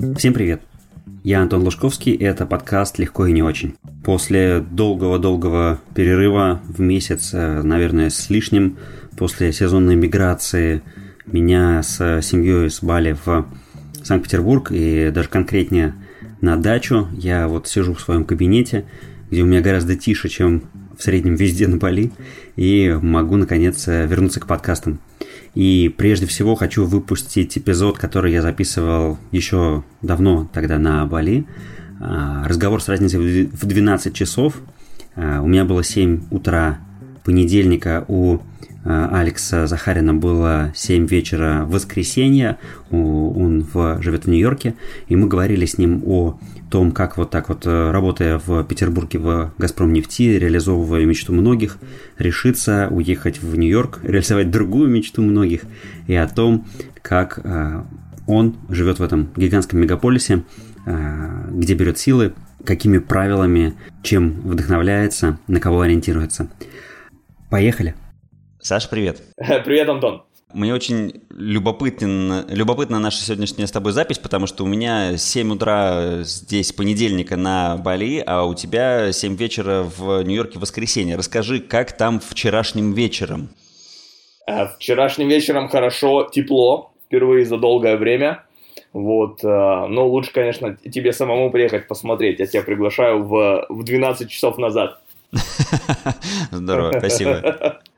Всем привет! Я Антон Лужковский, и это подкаст «Легко и не очень». После долгого-долгого перерыва в месяц, э, наверное, с лишним, после сезонной миграции меня с семьей с Бали в Санкт-Петербург и даже конкретнее на дачу, я вот сижу в своем кабинете, где у меня гораздо тише, чем в среднем везде на Бали, и могу, наконец, вернуться к подкастам. И прежде всего хочу выпустить эпизод, который я записывал еще давно тогда на Бали. А, разговор с разницей в 12 часов. А, у меня было 7 утра понедельника, у а, Алекса Захарина было 7 вечера воскресенья, он в, живет в Нью-Йорке, и мы говорили с ним о том, как вот так вот, э, работая в Петербурге в «Газпром нефти», реализовывая мечту многих, решиться уехать в Нью-Йорк, реализовать другую мечту многих, и о том, как э, он живет в этом гигантском мегаполисе, э, где берет силы, какими правилами, чем вдохновляется, на кого ориентируется. Поехали! Саша, привет. Привет, Антон. Мне очень любопытен, любопытна наша сегодняшняя с тобой запись, потому что у меня 7 утра здесь понедельника на Бали, а у тебя 7 вечера в Нью-Йорке воскресенье. Расскажи, как там вчерашним вечером? А, вчерашним вечером хорошо, тепло, впервые за долгое время. Вот, а, но лучше, конечно, тебе самому приехать посмотреть. Я тебя приглашаю в, в 12 часов назад. Здорово, спасибо.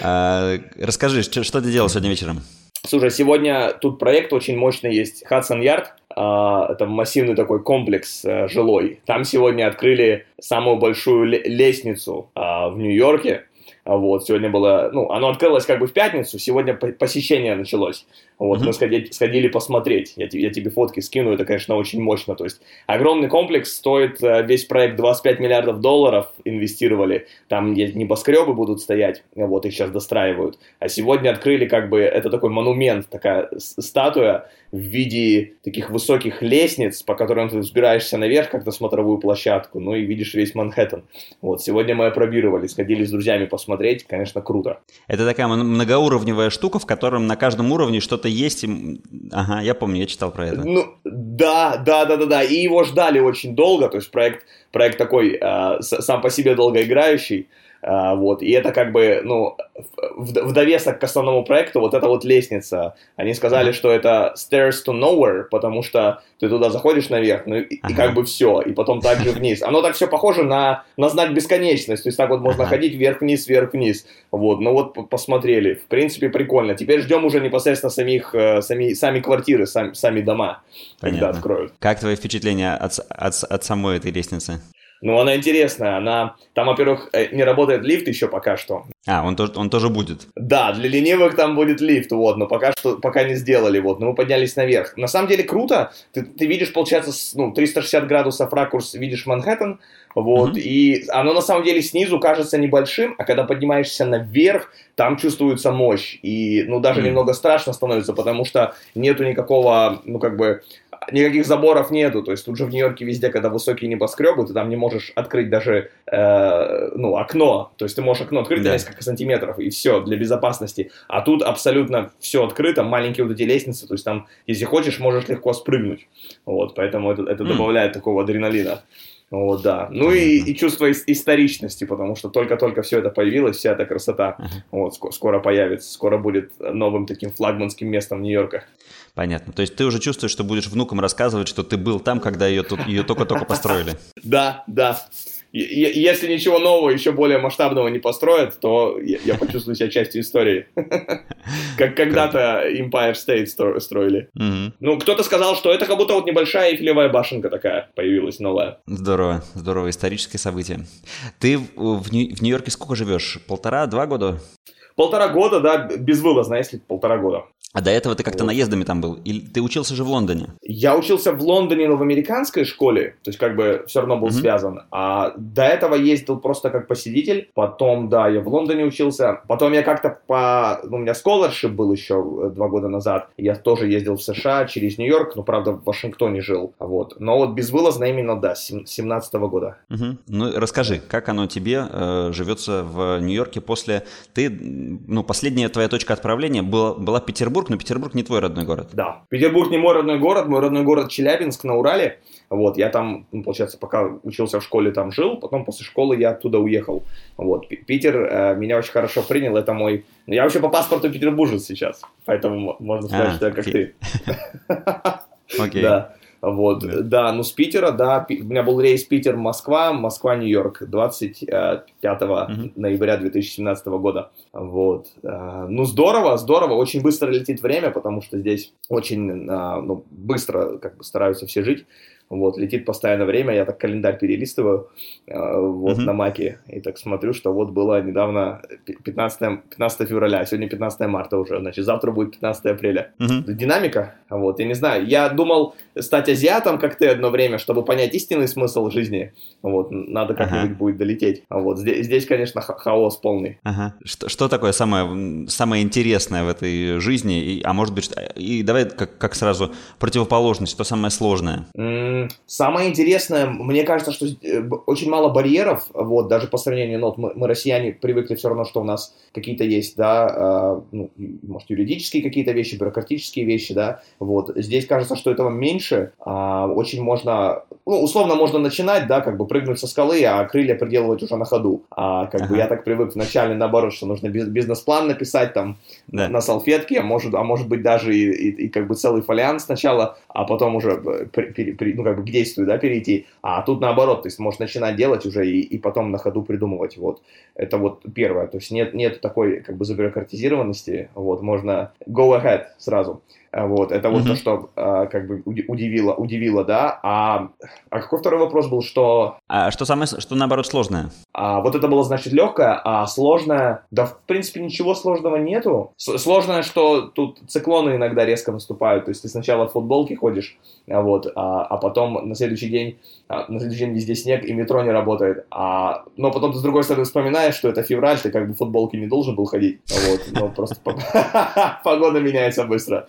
А, расскажи, что ты делал сегодня вечером? Слушай, сегодня тут проект очень мощный есть, Hudson Yard. А, это массивный такой комплекс э, жилой. Там сегодня открыли самую большую лестницу а, в Нью-Йорке. Вот, сегодня было, ну, оно открылось как бы в пятницу, сегодня посещение началось. Вот, mm-hmm. мы сходили, сходили посмотреть. Я, я тебе фотки скину, это, конечно, очень мощно. То есть огромный комплекс стоит, э, весь проект 25 миллиардов долларов инвестировали. Там небоскребы будут стоять, вот, их сейчас достраивают. А сегодня открыли как бы, это такой монумент, такая статуя в виде таких высоких лестниц, по которым ты взбираешься наверх, как на смотровую площадку, ну и видишь весь Манхэттен. Вот, сегодня мы опробировали, сходили с друзьями посмотреть, конечно, круто. Это такая многоуровневая штука, в котором на каждом уровне что-то есть. Ага, я помню, я читал про это. Ну, да, да, да, да, да, и его ждали очень долго, то есть проект, проект такой э, сам по себе долгоиграющий, вот, и это как бы, ну, в, в довесок к основному проекту вот эта вот лестница. Они сказали, что это stairs to nowhere, потому что ты туда заходишь наверх, ну, и, ага. и как бы все, и потом также вниз. Оно так все похоже на, на знак бесконечности, то есть так вот можно ага. ходить вверх-вниз, вверх-вниз. Вот, ну вот посмотрели, в принципе, прикольно. Теперь ждем уже непосредственно самих, э, сами, сами квартиры, сами, сами дома, Понятно. когда откроют. Как твои впечатления от, от, от самой этой лестницы? Ну, она интересная. Она там, во-первых, э, не работает лифт еще пока что. А, он тоже, он тоже будет. Да, для ленивых там будет лифт, вот, но пока что, пока не сделали, вот, но мы поднялись наверх. На самом деле круто, ты, ты видишь, получается, ну, 360 градусов ракурс, видишь Манхэттен, вот, mm-hmm. и оно на самом деле снизу кажется небольшим, а когда поднимаешься наверх, там чувствуется мощь, и, ну, даже mm-hmm. немного страшно становится, потому что нету никакого, ну, как бы, никаких заборов нету, то есть тут же в Нью-Йорке везде, когда высокие небоскребы, ты там не можешь открыть даже, э, ну, окно, то есть ты можешь окно открыть да. на несколько сантиметров, и все, для безопасности, а тут абсолютно все открыто, маленькие вот эти лестницы, то есть там, если хочешь, можешь легко спрыгнуть, вот, поэтому это, это mm. добавляет такого адреналина. Вот, да. Ну и, и чувство историчности, потому что только-только все это появилось, вся эта красота. Вот, ск- скоро появится, скоро будет новым таким флагманским местом Нью-Йорка. Понятно. То есть ты уже чувствуешь, что будешь внукам рассказывать, что ты был там, когда ее, тут, ее только-только построили. Да, да если ничего нового, еще более масштабного не построят, то я почувствую себя частью истории. Как когда-то Empire State строили. Ну, кто-то сказал, что это как будто вот небольшая эйфелевая башенка такая появилась новая. Здорово, здорово, историческое событие. Ты в Нью-Йорке сколько живешь? Полтора-два года? Полтора года, да, безвылазно, если полтора года. А до этого ты как-то вот. наездами там был? Или ты учился же в Лондоне? Я учился в Лондоне, но в американской школе, то есть как бы все равно был mm-hmm. связан. А до этого ездил просто как посетитель. Потом, да, я в Лондоне учился. Потом я как-то по... Ну, у меня scholarship был еще э, два года назад. Я тоже ездил в США через Нью-Йорк, но, правда, в Вашингтоне жил. Вот. Но вот безвылазно именно, да, с 17 года. Mm-hmm. Ну, расскажи, как оно тебе э, живется в Нью-Йорке после... Ты, ну, последняя твоя точка отправления была, была Петербург, Петербург, но Петербург не твой родной город. Да, Петербург не мой родной город, мой родной город Челябинск на Урале. Вот, я там, ну, получается, пока учился в школе, там жил, потом после школы я оттуда уехал. Вот, Питер э, меня очень хорошо принял, это мой... Ну, я вообще по паспорту петербуржец сейчас, поэтому можно сказать, а, что я как ты. Окей. Да. Вот, да. да, ну с Питера, да, у меня был рейс Питер-Москва, Москва-Нью-Йорк 25 uh-huh. ноября 2017 года. Вот, э, ну здорово, здорово, очень быстро летит время, потому что здесь очень э, ну, быстро как бы стараются все жить. Вот, летит постоянно время, я так календарь перелистываю э, вот uh-huh. на маке и так смотрю, что вот было недавно 15, 15 февраля, а сегодня 15 марта уже, значит, завтра будет 15 апреля. Uh-huh. Динамика, вот, я не знаю, я думал стать азиатом, как ты, одно время, чтобы понять истинный смысл жизни, вот, надо как-нибудь uh-huh. будет долететь. А вот здесь, здесь конечно, ха- хаос полный. Uh-huh. Что, что такое самое, самое интересное в этой жизни, и, а может быть, и давай как, как сразу противоположность, что самое сложное? Mm Самое интересное, мне кажется, что э, очень мало барьеров, вот, даже по сравнению, ну, вот мы, мы, россияне, привыкли все равно, что у нас какие-то есть, да, э, ну, может, юридические какие-то вещи, бюрократические вещи, да, вот. Здесь кажется, что этого меньше, э, очень можно, ну, условно можно начинать, да, как бы прыгнуть со скалы, а крылья приделывать уже на ходу. А как ага. бы я так привык вначале, наоборот, что нужно бизнес-план написать там да. на салфетке, а может, а может быть даже и, и, и как бы целый фолиант сначала, а потом уже, э, при, при, при, ну, как бы к действию, да, перейти. А тут наоборот, то есть можешь начинать делать уже и, и потом на ходу придумывать, вот. Это вот первое, то есть нет, нет такой, как бы, забюрократизированности, вот, можно go ahead сразу. Вот, это вот mm-hmm. то, что э, как бы удивило, удивило, да. А, а какой второй вопрос был, что... А что самое, что наоборот сложное? А, вот это было, значит, легкое, а сложное... Да, в принципе, ничего сложного нету. С- сложное, что тут циклоны иногда резко наступают. То есть ты сначала в футболке ходишь, а, вот, а, а потом на следующий день, а, на следующий день везде снег и метро не работает. А, но потом ты с другой стороны вспоминаешь, что это февраль, ты как бы в футболке не должен был ходить. Вот, но просто погода меняется быстро.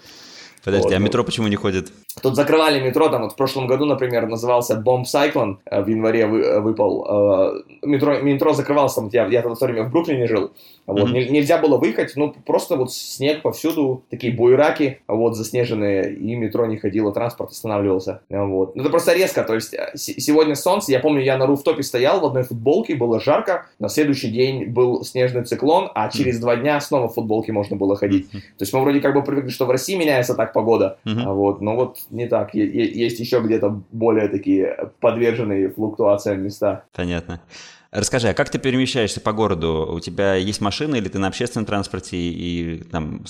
Подожди, вот. а метро почему не ходит? Тут закрывали метро, там вот в прошлом году, например, назывался Bomb Cyclone, э, в январе вы, э, выпал. Э, метро, метро закрывалось, там, я, я в то время в Бруклине жил, вот, mm-hmm. нельзя было выехать, ну, просто вот снег повсюду, такие буераки, вот, заснеженные, и метро не ходило, транспорт останавливался, вот. Ну, это просто резко, то есть сегодня солнце, я помню, я на руфтопе стоял в одной футболке, было жарко, на следующий день был снежный циклон, а через mm-hmm. два дня снова в футболке можно было ходить. Mm-hmm. То есть мы вроде как бы привыкли, что в России меняется так погода, mm-hmm. вот, но вот не так. Есть еще где-то более такие подверженные флуктуациям места. Понятно. Расскажи, а как ты перемещаешься по городу? У тебя есть машина или ты на общественном транспорте и там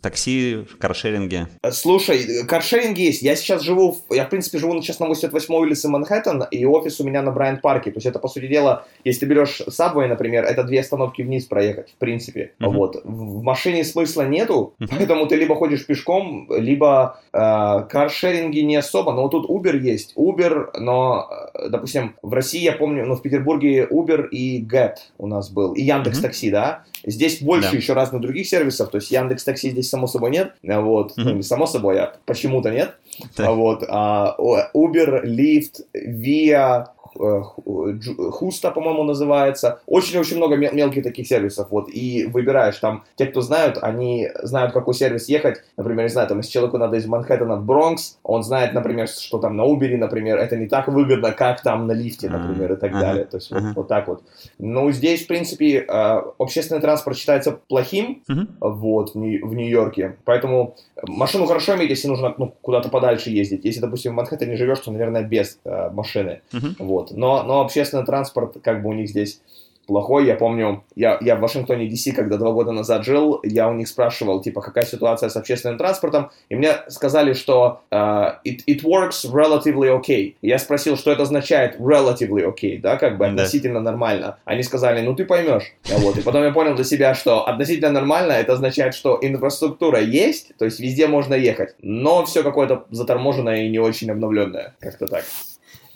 такси, каршеринге? Слушай, каршеринг есть. Я сейчас живу, я в принципе живу сейчас на 88 улице Манхэттен, и офис у меня на Брайант-парке. То есть это, по сути дела, если ты берешь Subway, например, это две остановки вниз проехать, в принципе. Uh-huh. Вот. В машине смысла нету, uh-huh. поэтому ты либо ходишь пешком, либо э, каршеринги не особо. Но вот тут Uber есть. Uber, но, э, допустим, в России, я помню, ну, в Петербурге Uber Uber и Get у нас был, и Яндекс Такси, mm-hmm. да. Здесь больше да. еще разных других сервисов, то есть Яндекс Такси здесь само собой нет, вот, mm-hmm. само собой, а почему-то нет, да. вот, а, Uber, Lyft, Via, Хуста, по-моему, называется. Очень-очень много мел- мелких таких сервисов. Вот, и выбираешь там, те, кто знают, они знают, какой сервис ехать. Например, не знаю, там, если человеку надо из Манхэттена в Бронкс, он знает, например, что там на Uber, например, это не так выгодно, как там на лифте, например, и так далее. То есть вот, вот так вот. Ну, здесь, в принципе, э, общественный транспорт считается плохим, вот, в, Нью- в Нью-Йорке. Поэтому машину хорошо иметь, если нужно ну, куда-то подальше ездить. Если, допустим, в Манхэттене живешь, то, наверное, без э, машины. Вот. Вот. Но, но общественный транспорт, как бы у них здесь плохой. Я помню, я, я в Вашингтоне, Д.С., когда два года назад жил, я у них спрашивал, типа, какая ситуация с общественным транспортом, и мне сказали, что uh, it, it works relatively okay. Я спросил, что это означает relatively okay, да, как бы относительно нормально. Они сказали, ну ты поймешь. Вот. И потом я понял для себя, что относительно нормально, это означает, что инфраструктура есть, то есть везде можно ехать, но все какое-то заторможенное и не очень обновленное. Как-то так.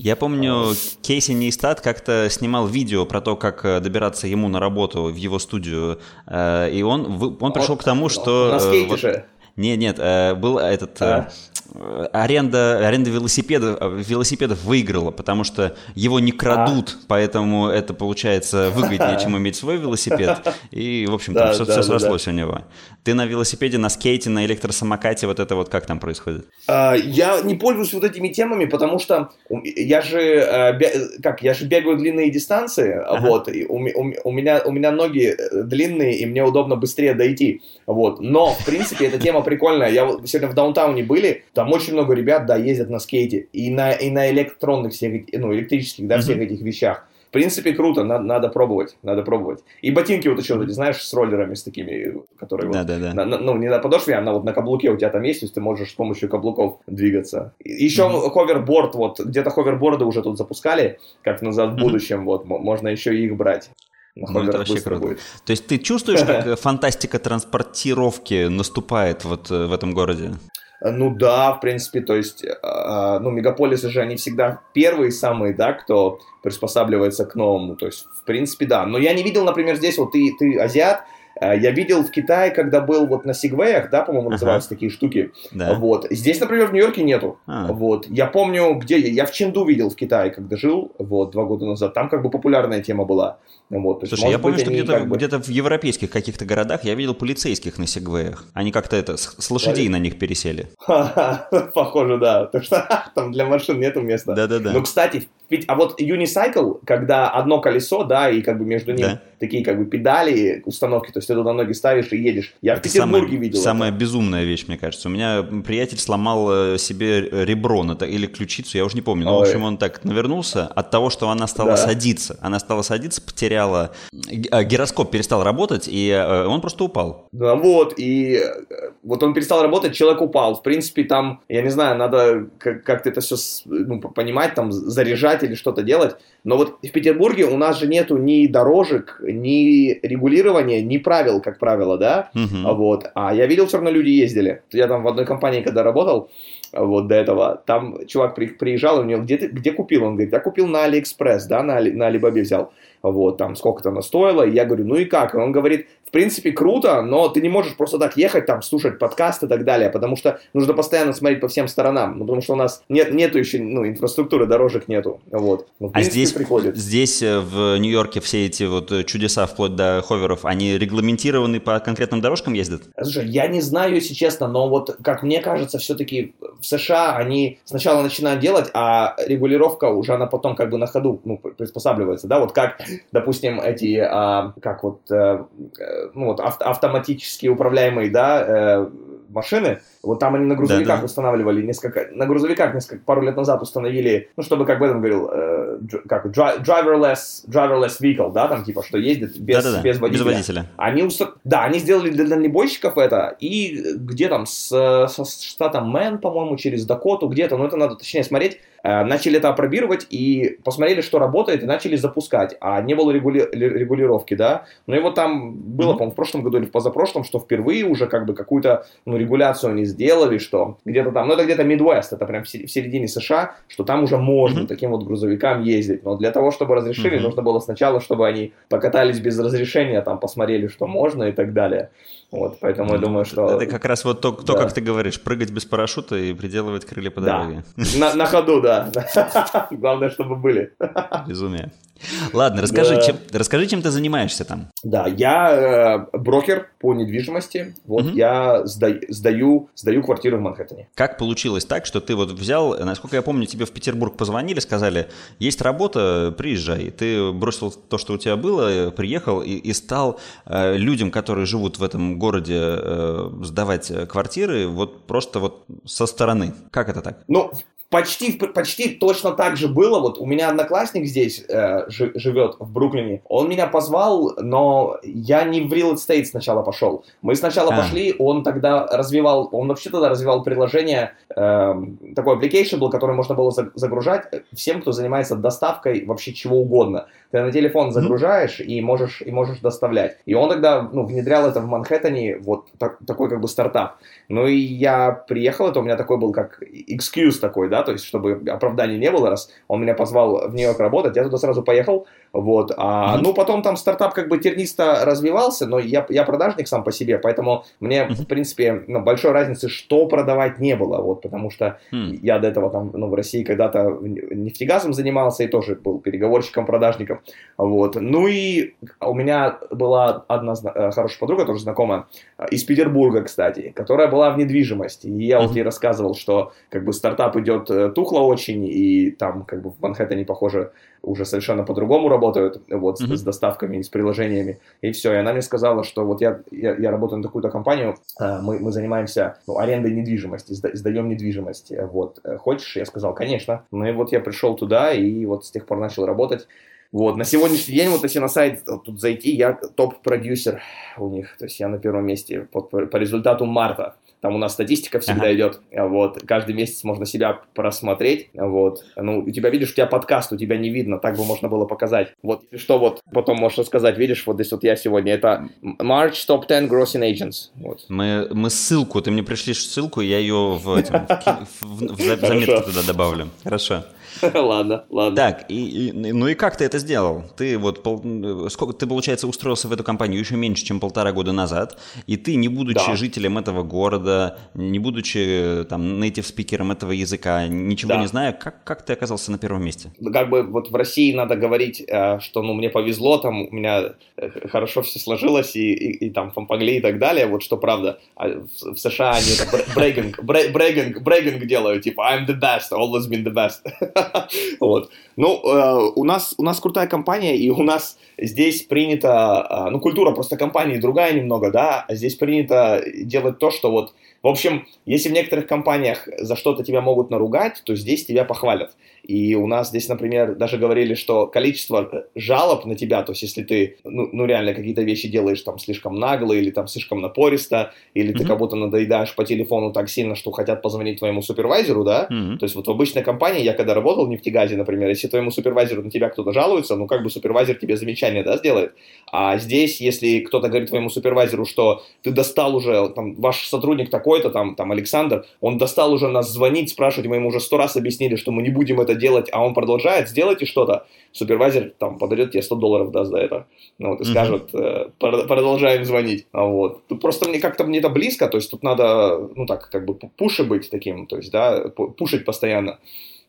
Я помню, Кейси Нейстат как-то снимал видео про то, как э, добираться ему на работу в его студию, э, и он, он пришел к тому, что... На скейте вот, же. Нет, нет, э, был этот... А? Аренда, аренда велосипедов, велосипедов выиграла, потому что его не крадут, а. поэтому это получается выгоднее, чем иметь свой велосипед. И, в общем, там да, все, да, все срослось да. у него. Ты на велосипеде, на скейте, на электросамокате, вот это вот как там происходит? А, я не пользуюсь вот этими темами, потому что я же, э, как, я же бегаю длинные дистанции, ага. вот, и у, у, у, меня, у меня ноги э, длинные, и мне удобно быстрее дойти, вот. Но, в принципе, эта тема прикольная. Я сегодня в даунтауне были, там очень много ребят, да, ездят на скейте и на, и на электронных всех, ну, электрических, да, mm-hmm. всех этих вещах. В принципе, круто, надо, надо пробовать, надо пробовать. И ботинки вот еще, ты знаешь, с роллерами, с такими, которые да, вот, да, да. На, на, ну, не на подошве, а на, вот на каблуке у тебя там есть, то есть ты можешь с помощью каблуков двигаться. Еще mm-hmm. ховерборд, вот, где-то ховерборды уже тут запускали, как назад в будущем, mm-hmm. вот, можно еще и их брать. Ну, это вообще круто. Будет. То есть ты чувствуешь, как фантастика транспортировки наступает вот э, в этом городе? Ну да, в принципе, то есть, э, ну, мегаполисы же, они всегда первые самые, да, кто приспосабливается к новому, то есть, в принципе, да. Но я не видел, например, здесь, вот ты, ты азиат, э, я видел в Китае, когда был вот на Сигвеях, да, по-моему, называются ага. такие штуки. Да. Вот. Здесь, например, в Нью-Йорке нету. А. Вот. Я помню, где я, я в Ченду видел в Китае, когда жил, вот, два года назад. Там как бы популярная тема была. Вот, Слушай, есть, я помню, быть, что где-то, бы... где-то в европейских каких-то городах я видел полицейских на сегвеях. Они как-то это с, лошадей на них пересели. Похоже, да. Потому что там для машин нету места. Да-да-да. Ну, кстати, ведь, а вот Unicycle, когда одно колесо, да, и как бы между ним да. такие как бы педали, установки, то есть ты туда ноги ставишь и едешь. Я это в Петербурге самая, видел. Самая это. безумная вещь, мне кажется. У меня приятель сломал э, себе ребро на, или ключицу, я уже не помню. Но, Ой. в общем, он так навернулся от того, что она стала да. садиться. Она стала садиться, потеряла... Э, гироскоп перестал работать, и э, он просто упал. Да, вот, и вот он перестал работать, человек упал. В принципе, там, я не знаю, надо как-то это все ну, понимать, там, заряжать или что-то делать. Но вот в Петербурге у нас же нету ни дорожек, ни регулирования, ни правил, как правило, да? Uh-huh. Вот. А я видел, все равно люди ездили. Я там в одной компании, когда работал, вот до этого, там чувак при, приезжал, и у него где, ты, где купил? Он говорит, я купил на Алиэкспресс, да, на, Али, на Алибабе взял. Вот, там сколько-то она стоила. И я говорю, ну и как? И он говорит, в принципе, круто, но ты не можешь просто так ехать, там, слушать подкаст и так далее, потому что нужно постоянно смотреть по всем сторонам, ну, потому что у нас нет, нету еще, ну, инфраструктуры, дорожек нету, вот. Ну, а принципе, здесь, приходит. здесь э, в Нью-Йорке все эти вот э, чудеса, вплоть до ховеров, они регламентированы по конкретным дорожкам ездят? Слушай, я не знаю, если честно, но вот, как мне кажется, все-таки в США они сначала начинают делать, а регулировка уже она потом как бы на ходу, ну, приспосабливается, да, вот как, допустим, эти, а, как вот, а, ну, вот, авто, автоматически управляемые, да, э, машины, вот там они на грузовиках да, да. устанавливали несколько, на грузовиках несколько, пару лет назад установили, ну, чтобы, как бы этом говорил, э, как, driverless, driverless vehicle, да, там, типа, что ездит без, да, да, да. без водителя. Без водителя. Они, уста... да, они сделали для дальнобойщиков это, и где там, с, со штатом Мэн, по-моему, через Дакоту, где-то, ну, это надо точнее смотреть, начали это опробировать и посмотрели, что работает, и начали запускать. А не было регули... регулировки, да. Ну и вот там было, mm-hmm. по-моему, в прошлом году или в позапрошлом, что впервые уже как бы какую-то ну, регуляцию они сделали, что где-то там, ну это где-то Midwest, это прям в середине США, что там уже можно mm-hmm. таким вот грузовикам ездить. Но для того, чтобы разрешили, mm-hmm. нужно было сначала, чтобы они покатались без разрешения, там посмотрели, что можно и так далее. Вот, поэтому я думаю, что... Это как раз вот то, то да. как ты говоришь, прыгать без парашюта и приделывать крылья по дороге. Да. На, на ходу, да. Главное, чтобы были. Безумие. Ладно, расскажи, да. чем, расскажи, чем ты занимаешься там. Да, я э, брокер по недвижимости. Вот угу. я сда, сдаю, сдаю квартиру в Манхэттене. Как получилось так, что ты вот взял, насколько я помню, тебе в Петербург позвонили, сказали, есть работа, приезжай. Ты бросил то, что у тебя было, приехал и, и стал э, людям, которые живут в этом городе, э, сдавать квартиры, вот просто вот со стороны. Как это так? Ну, почти, почти точно так же было. Вот у меня одноклассник здесь э, живет в Бруклине. Он меня позвал, но я не в real estate сначала пошел. Мы сначала а. пошли, он тогда развивал, он вообще тогда развивал приложение, э, такой application был, который можно было загружать всем, кто занимается доставкой вообще чего угодно. Ты на телефон загружаешь mm-hmm. и можешь и можешь доставлять. И он тогда ну, внедрял это в Манхэттене, вот так, такой как бы стартап. Ну и я приехал, это у меня такой был как excuse такой, да, то есть, чтобы оправданий не было, раз он меня позвал в Нью-Йорк работать, я туда сразу поехал, вот, а, mm-hmm. ну, потом там стартап как бы тернисто развивался, но я, я продажник сам по себе, поэтому мне, mm-hmm. в принципе, ну, большой разницы, что продавать не было, вот, потому что mm-hmm. я до этого там, ну, в России когда-то нефтегазом занимался и тоже был переговорщиком, продажником, вот, ну и у меня была одна э, хорошая подруга, тоже знакомая, э, из Петербурга, кстати, которая была в недвижимости, и я mm-hmm. вот ей рассказывал, что, как бы, стартап идет э, тухло очень, и там, как бы, в Манхэттене, похоже, уже совершенно по-другому работают, вот, mm-hmm. с, с доставками и с приложениями, и все. И она мне сказала, что вот я, я, я работаю на такую-то компанию, а, мы, мы занимаемся ну, арендой недвижимости, сда, сдаем недвижимость, вот. Э, хочешь? Я сказал, конечно. Ну и вот я пришел туда, и вот с тех пор начал работать. Вот, на сегодняшний день, вот если на сайт тут зайти, я топ-продюсер у них, то есть я на первом месте по, по результату марта. Там у нас статистика всегда ага. идет, вот, каждый месяц можно себя просмотреть, вот. Ну, у тебя, видишь, у тебя подкаст, у тебя не видно, так бы можно было показать. Вот, что вот потом можно сказать, видишь, вот здесь вот я сегодня, это March Top 10 Grossing Agents. Вот. Мы, мы ссылку, ты мне пришлешь ссылку, я ее в, этим, в, в, в заметку туда добавлю. Хорошо. Ладно, ладно. Так, и, и, ну и как ты это сделал? Ты вот, пол, сколько, ты, получается, устроился в эту компанию еще меньше, чем полтора года назад, и ты, не будучи да. жителем этого города, не будучи там native спикером этого языка, ничего да. не зная, как, как ты оказался на первом месте? Как бы вот в России надо говорить, э, что ну мне повезло, там у меня э, хорошо все сложилось, и, и, и там помогли и так далее, вот что правда. А в, в США они брейгинг, брейгинг, брейгинг делают, типа I'm the best, always been the best. вот. Ну, э, у, нас, у нас крутая компания, и у нас здесь принято, э, ну, культура просто компании другая немного, да, а здесь принято делать то, что вот в общем, если в некоторых компаниях за что-то тебя могут наругать, то здесь тебя похвалят. И у нас здесь, например, даже говорили, что количество жалоб на тебя, то есть если ты, ну, ну реально какие-то вещи делаешь там слишком нагло или там слишком напористо, или mm-hmm. ты как будто надоедаешь по телефону так сильно, что хотят позвонить твоему супервайзеру, да, mm-hmm. то есть вот в обычной компании, я когда работал в нефтегазе, например, если твоему супервайзеру на тебя кто-то жалуется, ну как бы супервайзер тебе замечание, да, сделает. А здесь, если кто-то говорит твоему супервайзеру, что ты достал уже, там, ваш сотрудник такой, такой-то, там, там Александр, он достал уже нас звонить, спрашивать, мы ему уже сто раз объяснили, что мы не будем это делать, а он продолжает, сделайте что-то, супервайзер там подойдет тебе 100 долларов даст за это, ну, вот, и скажет, э, продолжаем звонить, а вот. Тут просто мне как-то мне это близко, то есть тут надо, ну, так, как бы пуши быть таким, то есть, да, пушить постоянно.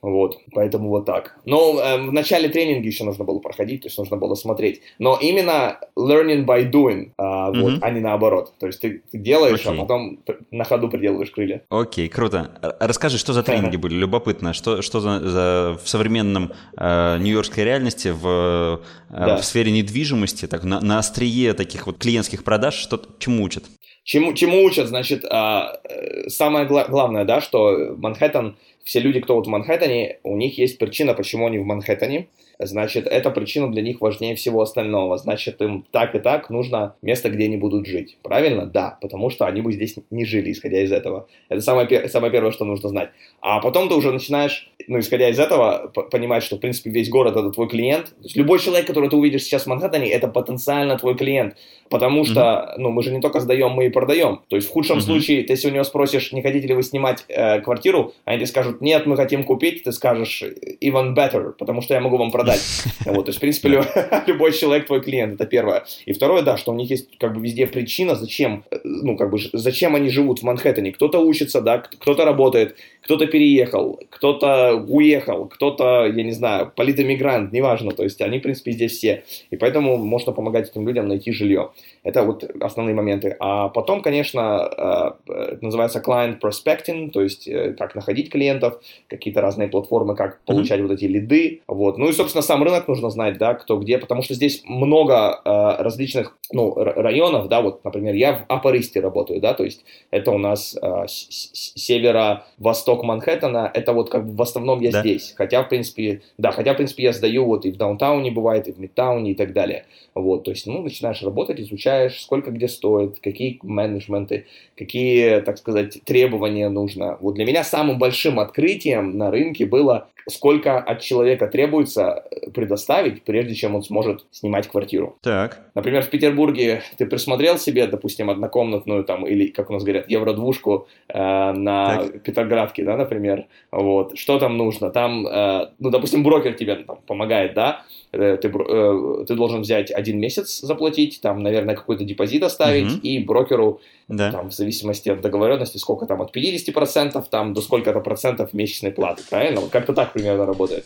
Вот, поэтому вот так. Но э, в начале тренинга еще нужно было проходить, то есть нужно было смотреть. Но именно learning by doing, э, mm-hmm. вот, а не наоборот. То есть ты, ты делаешь, okay. а потом на ходу приделываешь крылья. Окей, okay, круто. Расскажи, что за тренинги были? Любопытно. Что, что за, за в современном э, нью-йоркской реальности в, э, да. в сфере недвижимости, так на, на острие таких вот клиентских продаж, что чему учат? Чему, чему учат? Значит, а, э, самое гла- главное, да, что Манхэттен все люди, кто вот в Манхэттене, у них есть причина, почему они в Манхэттене значит, эта причина для них важнее всего остального. Значит, им так и так нужно место, где они будут жить. Правильно? Да, потому что они бы здесь не жили, исходя из этого. Это самое, самое первое, что нужно знать. А потом ты уже начинаешь, ну, исходя из этого, понимать, что, в принципе, весь город — это твой клиент. То есть любой человек, которого ты увидишь сейчас в Манхэттене, это потенциально твой клиент. Потому что, mm-hmm. ну, мы же не только сдаем, мы и продаем. То есть в худшем mm-hmm. случае, ты если у него спросишь, не хотите ли вы снимать э, квартиру, они тебе скажут, нет, мы хотим купить, ты скажешь, even better, потому что я могу вам продать продать. Вот, то есть, в принципе, любой человек твой клиент, это первое. И второе, да, что у них есть как бы везде причина, зачем, э, ну, как бы, зачем они живут в Манхэттене. Кто-то учится, да, кто-то работает, кто-то переехал, кто-то уехал, кто-то, я не знаю, политэмигрант, неважно, то есть они, в принципе, здесь все. И поэтому можно помогать этим людям найти жилье. Это вот основные моменты. А потом, конечно, э, это называется client prospecting, то есть э, как находить клиентов, какие-то разные платформы, как получать mm-hmm. вот эти лиды. Вот. Ну и, собственно, сам рынок нужно знать, да, кто где, потому что здесь много э, различных ну, районов, да, вот, например, я в Апаристе работаю, да, то есть это у нас северо-восток Манхэттена, это вот как бы в основном я да. здесь, хотя, в принципе, да, хотя, в принципе, я сдаю вот и в даунтауне бывает, и в мидтауне и так далее, вот, то есть, ну, начинаешь работать, изучаешь, сколько где стоит, какие менеджменты, какие, так сказать, требования нужно. Вот для меня самым большим открытием на рынке было сколько от человека требуется предоставить, прежде чем он сможет снимать квартиру. Так. Например, в Петербурге ты присмотрел себе, допустим, однокомнатную там, или, как у нас говорят, евро-двушку э, на так. Петроградке, да, например, вот, что там нужно? Там, э, ну, допустим, брокер тебе там, помогает, да, э, ты, э, ты должен взять один месяц заплатить, там, наверное, какой-то депозит оставить, угу. и брокеру, да. там, в зависимости от договоренности, сколько там, от 50% там, до сколько-то процентов месячной платы, правильно? Вот как-то так примерно работает.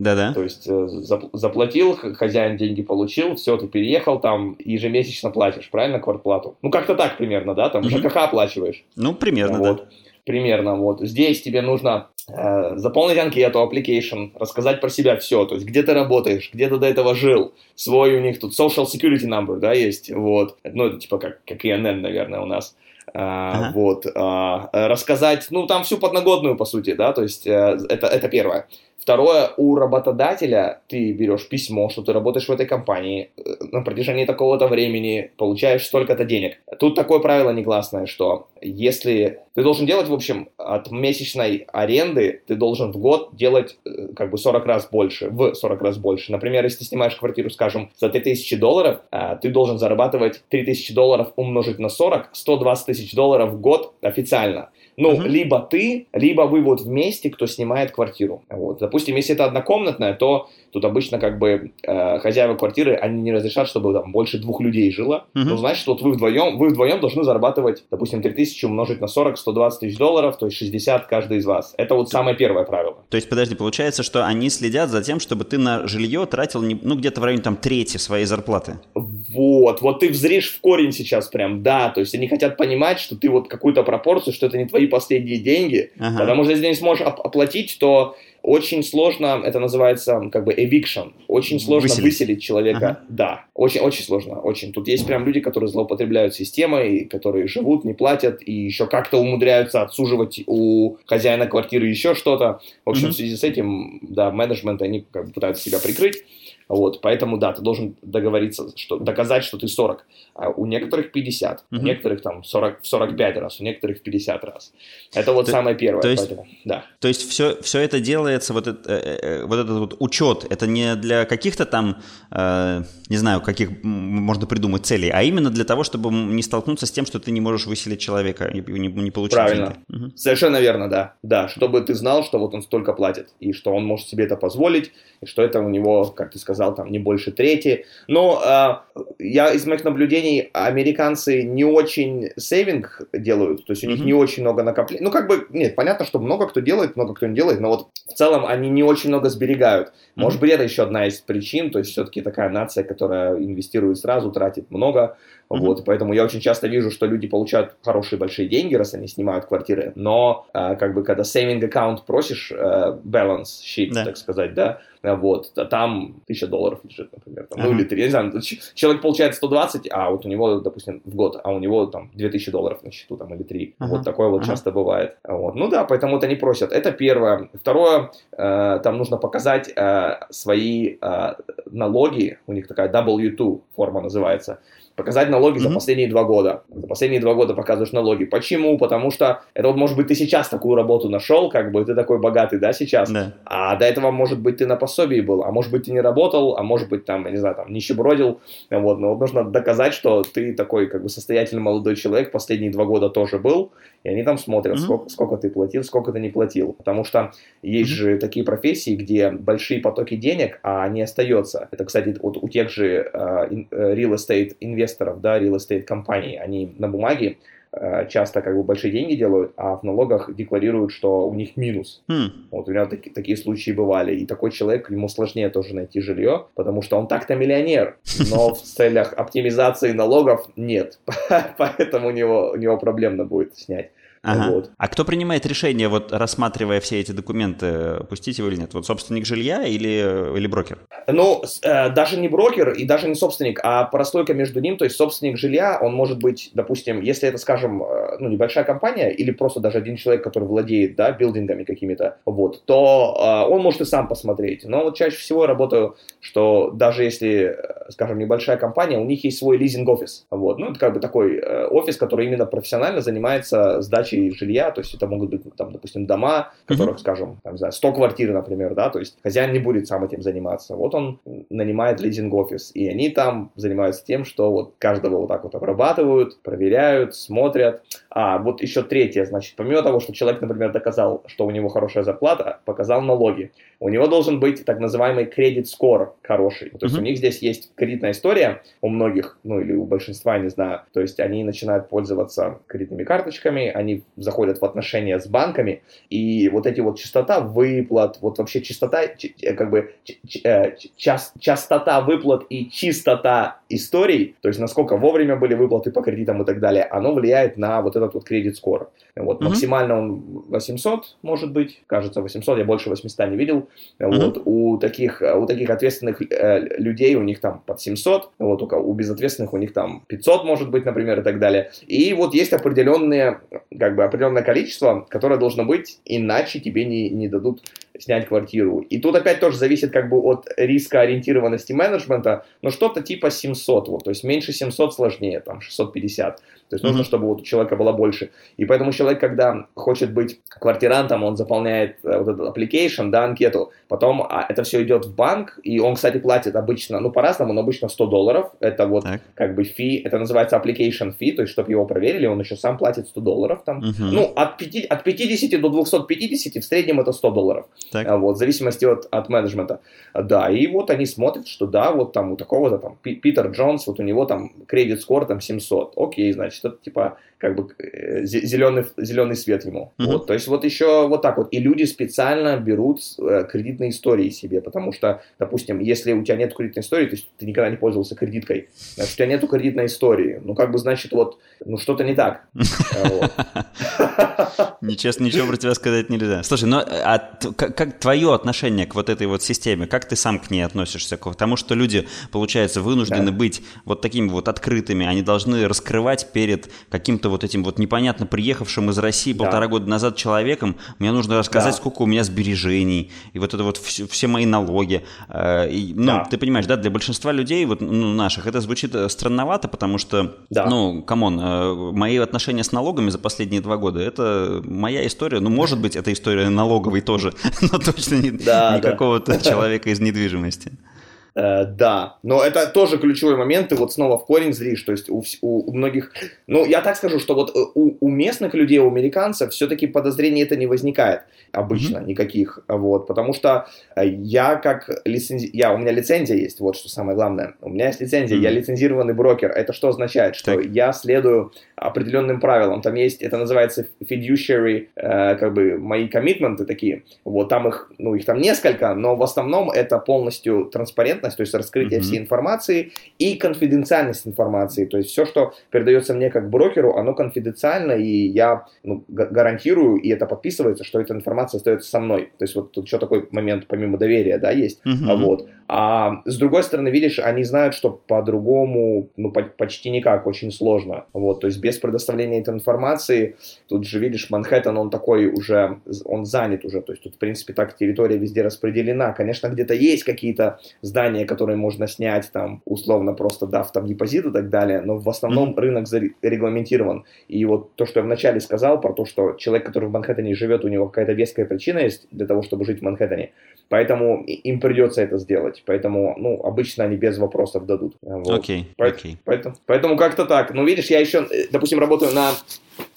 Да-да. То есть э, заплатил, хозяин деньги получил, все, ты переехал, там ежемесячно платишь, правильно, квартплату? Ну, как-то так примерно, да, там угу. ЖКХ оплачиваешь. Ну, примерно, вот. да. Примерно, вот. Здесь тебе нужно э, заполнить анкету, application, рассказать про себя все, то есть где ты работаешь, где ты до этого жил, свой у них тут social security number, да, есть, вот. Ну, это типа как, как INN, наверное, у нас. Ага. Вот, а, рассказать, ну, там всю подногодную, по сути, да, то есть э, это, это первое. Второе, у работодателя ты берешь письмо, что ты работаешь в этой компании э, на протяжении такого-то времени, получаешь столько-то денег. Тут такое правило негласное, что если ты должен делать, в общем, от месячной аренды ты должен в год делать э, как бы 40 раз больше, в 40 раз больше. Например, если ты снимаешь квартиру, скажем, за 3000 долларов, э, ты должен зарабатывать 3000 долларов умножить на 40, 120 тысяч долларов в год официально. Ну, угу. либо ты, либо вы вот вместе, кто снимает квартиру. Вот. Допустим, если это однокомнатная, то тут обычно как бы э, хозяева квартиры, они не разрешат, чтобы там больше двух людей жило. Угу. Ну, значит, вот вы вдвоем, вы вдвоем должны зарабатывать, допустим, 3000 умножить на 40, 120 тысяч долларов, то есть 60 каждый из вас. Это вот самое первое правило. То есть, подожди, получается, что они следят за тем, чтобы ты на жилье тратил, не, ну, где-то в районе там трети своей зарплаты. Вот, вот ты взришь в корень сейчас прям, да, то есть они хотят понимать, что ты вот какую-то пропорцию, что это не твои последние деньги, ага. потому что если ты не сможешь оп- оплатить, то очень сложно, это называется как бы eviction, очень сложно выселить, выселить человека, ага. да, очень, очень сложно, очень. Тут есть прям люди, которые злоупотребляют системой, которые живут, не платят и еще как-то умудряются отсуживать у хозяина квартиры еще что-то. В общем, угу. в связи с этим, да, менеджмент, они как бы пытаются себя прикрыть. Вот, поэтому, да, ты должен договориться, что, доказать, что ты 40. А у некоторых 50, угу. у некоторых там 40, в 45 раз, у некоторых в 50 раз. Это вот то, самое первое. То есть, поэтому, да. то есть все, все это делается, вот, это, э, э, вот этот вот учет, это не для каких-то там, э, не знаю, каких можно придумать целей, а именно для того, чтобы не столкнуться с тем, что ты не можешь выселить человека и не, не получить Правильно. деньги. Угу. Совершенно верно, да. Да, чтобы ты знал, что вот он столько платит, и что он может себе это позволить, и что это у него, как ты сказал, сказал, там не больше трети. Но э, я из моих наблюдений, американцы не очень сейвинг делают, то есть у них mm-hmm. не очень много накоплений. Ну, как бы, нет, понятно, что много кто делает, много кто не делает, но вот в целом они не очень много сберегают. Может mm-hmm. быть, это еще одна из причин, то есть все-таки такая нация, которая инвестирует сразу, тратит много, Mm-hmm. Вот, поэтому я очень часто вижу, что люди получают хорошие большие деньги, раз они снимают квартиры, но э, как бы когда saving аккаунт просишь, э, balance sheet, да. так сказать, да, вот, а там тысяча долларов лежит, например, там, ну или три, я не знаю, человек получает 120, а вот у него, допустим, в год, а у него там 2000 долларов на счету, там, или 3, uh-huh. вот такое вот часто бывает, вот, ну да, поэтому это не просят, это первое. Второе, э, там нужно показать э, свои э, налоги, у них такая W2 форма называется, показать налоги mm-hmm. за последние два года. За последние два года показываешь налоги. Почему? Потому что это вот, может быть, ты сейчас такую работу нашел, как бы ты такой богатый, да, сейчас, да. а до этого, может быть, ты на пособии был, а может быть, ты не работал, а может быть, там, я не знаю, там, нищебродил, вот, но вот нужно доказать, что ты такой, как бы, состоятельный молодой человек, последние два года тоже был, и они там смотрят, mm-hmm. сколько, сколько ты платил, сколько ты не платил, потому что есть mm-hmm. же такие профессии, где большие потоки денег, а не остается. Это, кстати, вот у тех же uh, real estate инвесторов, да, real estate компаний, они на бумаге uh, часто как бы большие деньги делают, а в налогах декларируют, что у них минус. Mm. Вот у меня таки, такие случаи бывали. И такой человек, ему сложнее тоже найти жилье, потому что он так-то миллионер, но в целях оптимизации налогов нет. Поэтому у него, у него проблемно будет снять. Ага. Вот. А кто принимает решение, вот рассматривая все эти документы, пустить его или нет? Вот собственник жилья или, или брокер? Ну, э, даже не брокер и даже не собственник, а прослойка между ним, то есть собственник жилья, он может быть, допустим, если это, скажем, э, ну, небольшая компания или просто даже один человек, который владеет, да, билдингами какими-то, вот, то э, он может и сам посмотреть. Но вот чаще всего я работаю, что даже если скажем, небольшая компания, у них есть свой лизинг-офис. Вот. Ну, это как бы такой э, офис, который именно профессионально занимается сдачей жилья, то есть это могут быть, там, допустим, дома, в которых, mm-hmm. скажем, там, не знаю, 100 квартир, например, да, то есть хозяин не будет сам этим заниматься. Вот он нанимает лизинг-офис, и они там занимаются тем, что вот каждого вот так вот обрабатывают, проверяют, смотрят. А вот еще третье, значит, помимо того, что человек, например, доказал, что у него хорошая зарплата, показал налоги. У него должен быть так называемый кредит скор хороший. То есть mm-hmm. у них здесь есть кредитная история у многих, ну или у большинства, не знаю. То есть они начинают пользоваться кредитными карточками, они заходят в отношения с банками, и вот эти вот частота выплат, вот вообще частота, э, как бы э, част, частота выплат и чистота историй, то есть насколько вовремя были выплаты по кредитам и так далее, оно влияет на вот этот вот кредит скор. Вот mm-hmm. максимально он 800 может быть, кажется 800, я больше 800 не видел. Mm-hmm. Вот у таких у таких ответственных э, людей у них там под 700, вот у, у безответственных у них там 500 может быть, например, и так далее. И вот есть определенные как бы определенное количество, которое должно быть, иначе тебе не не дадут снять квартиру. И тут опять тоже зависит как бы от риска ориентированности менеджмента, но что-то типа 700, вот, то есть меньше 700 сложнее, там 650. То есть нужно, чтобы вот у человека было больше. И поэтому человек, когда хочет быть квартирантом, он заполняет э, вот этот application, да, анкету, потом а, это все идет в банк, и он, кстати, платит обычно, ну, по-разному, но обычно 100 долларов, это вот так. как бы фи, это называется application fee, то есть, чтобы его проверили, он еще сам платит 100 долларов там. Mm-hmm. Ну, от, 5, от 50 до 250 в среднем это 100 долларов. Так. А, вот, в зависимости от, от менеджмента. Да, и вот они смотрят, что да, вот там у такого-то там Питер Джонс, вот у него там кредит скор там 700. Окей, значит, это типа как бы э, зеленый, зеленый свет ему. Mm-hmm. Вот, то есть вот еще вот так вот. И люди специально берут э, кредитные истории себе, потому что, допустим, если у тебя нет кредитной истории, то есть ты никогда не пользовался кредиткой, значит, у тебя нету кредитной истории. Ну, как бы, значит, вот, ну, что-то не так. Нечестно, ничего про тебя сказать нельзя. Слушай, ну, а как твое отношение к вот этой вот системе, как ты сам к ней относишься? К тому, что люди, получается, вынуждены быть вот такими вот открытыми, они должны раскрывать перед каким-то вот этим вот непонятно приехавшим из России да. полтора года назад человеком, мне нужно рассказать, да. сколько у меня сбережений, и вот это вот все, все мои налоги. Э, и, ну, да. ты понимаешь, да, для большинства людей, вот ну, наших, это звучит э, странновато, потому что, да. ну, come on, э, мои отношения с налогами за последние два года, это моя история, ну, может быть, это история налоговой тоже, но точно не, да, не да. какого-то человека из недвижимости. Э, да, но это тоже ключевой момент, ты вот снова в корень зришь, то есть у, у, у многих, ну я так скажу, что вот э, у, у местных людей, у американцев все-таки подозрений это не возникает обычно mm-hmm. никаких, вот, потому что э, я как лицензи... я, у меня лицензия есть, вот что самое главное, у меня есть лицензия, mm-hmm. я лицензированный брокер, это что означает, что так. я следую определенным правилам, там есть, это называется fiduciary, э, как бы мои коммитменты такие, вот там их, ну их там несколько, но в основном это полностью транспарентно транспарентность, то есть раскрытие mm-hmm. всей информации и конфиденциальность информации. То есть все, что передается мне как брокеру, оно конфиденциально, и я ну, гарантирую, и это подписывается, что эта информация остается со мной. То есть вот тут еще такой момент помимо доверия, да, есть. Mm-hmm. Вот. А с другой стороны, видишь, они знают, что по-другому, ну, по- почти никак, очень сложно. Вот, то есть без предоставления этой информации, тут же, видишь, Манхэттен, он такой уже, он занят уже, то есть тут, в принципе, так территория везде распределена. Конечно, где-то есть какие-то здания, которые можно снять, там, условно, просто дав там депозит и так далее, но в основном mm-hmm. рынок зарегламентирован. И вот то, что я вначале сказал про то, что человек, который в Манхэттене живет, у него какая-то веская причина есть для того, чтобы жить в Манхэттене, поэтому им придется это сделать делать. Поэтому, ну, обычно они без вопросов дадут. Окей, вот. okay, okay. Поэтому, поэтому как-то так. Ну, видишь, я еще, э, допустим, работаю на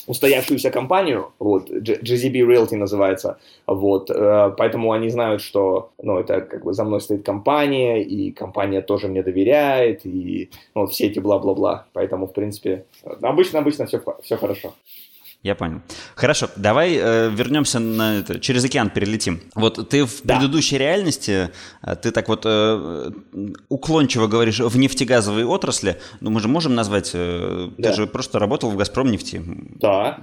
устоявшуюся компанию, вот, GZB Realty называется, вот, э, поэтому они знают, что, ну, это как бы за мной стоит компания, и компания тоже мне доверяет, и, ну, все эти бла-бла-бла, поэтому, в принципе, обычно-обычно все, все хорошо. Я понял. Хорошо, давай э, вернемся на это, через океан перелетим. Вот ты в да. предыдущей реальности, э, ты так вот э, уклончиво говоришь в нефтегазовой отрасли. Ну, мы же можем назвать, э, да. ты же просто работал в Газпром нефти. Да.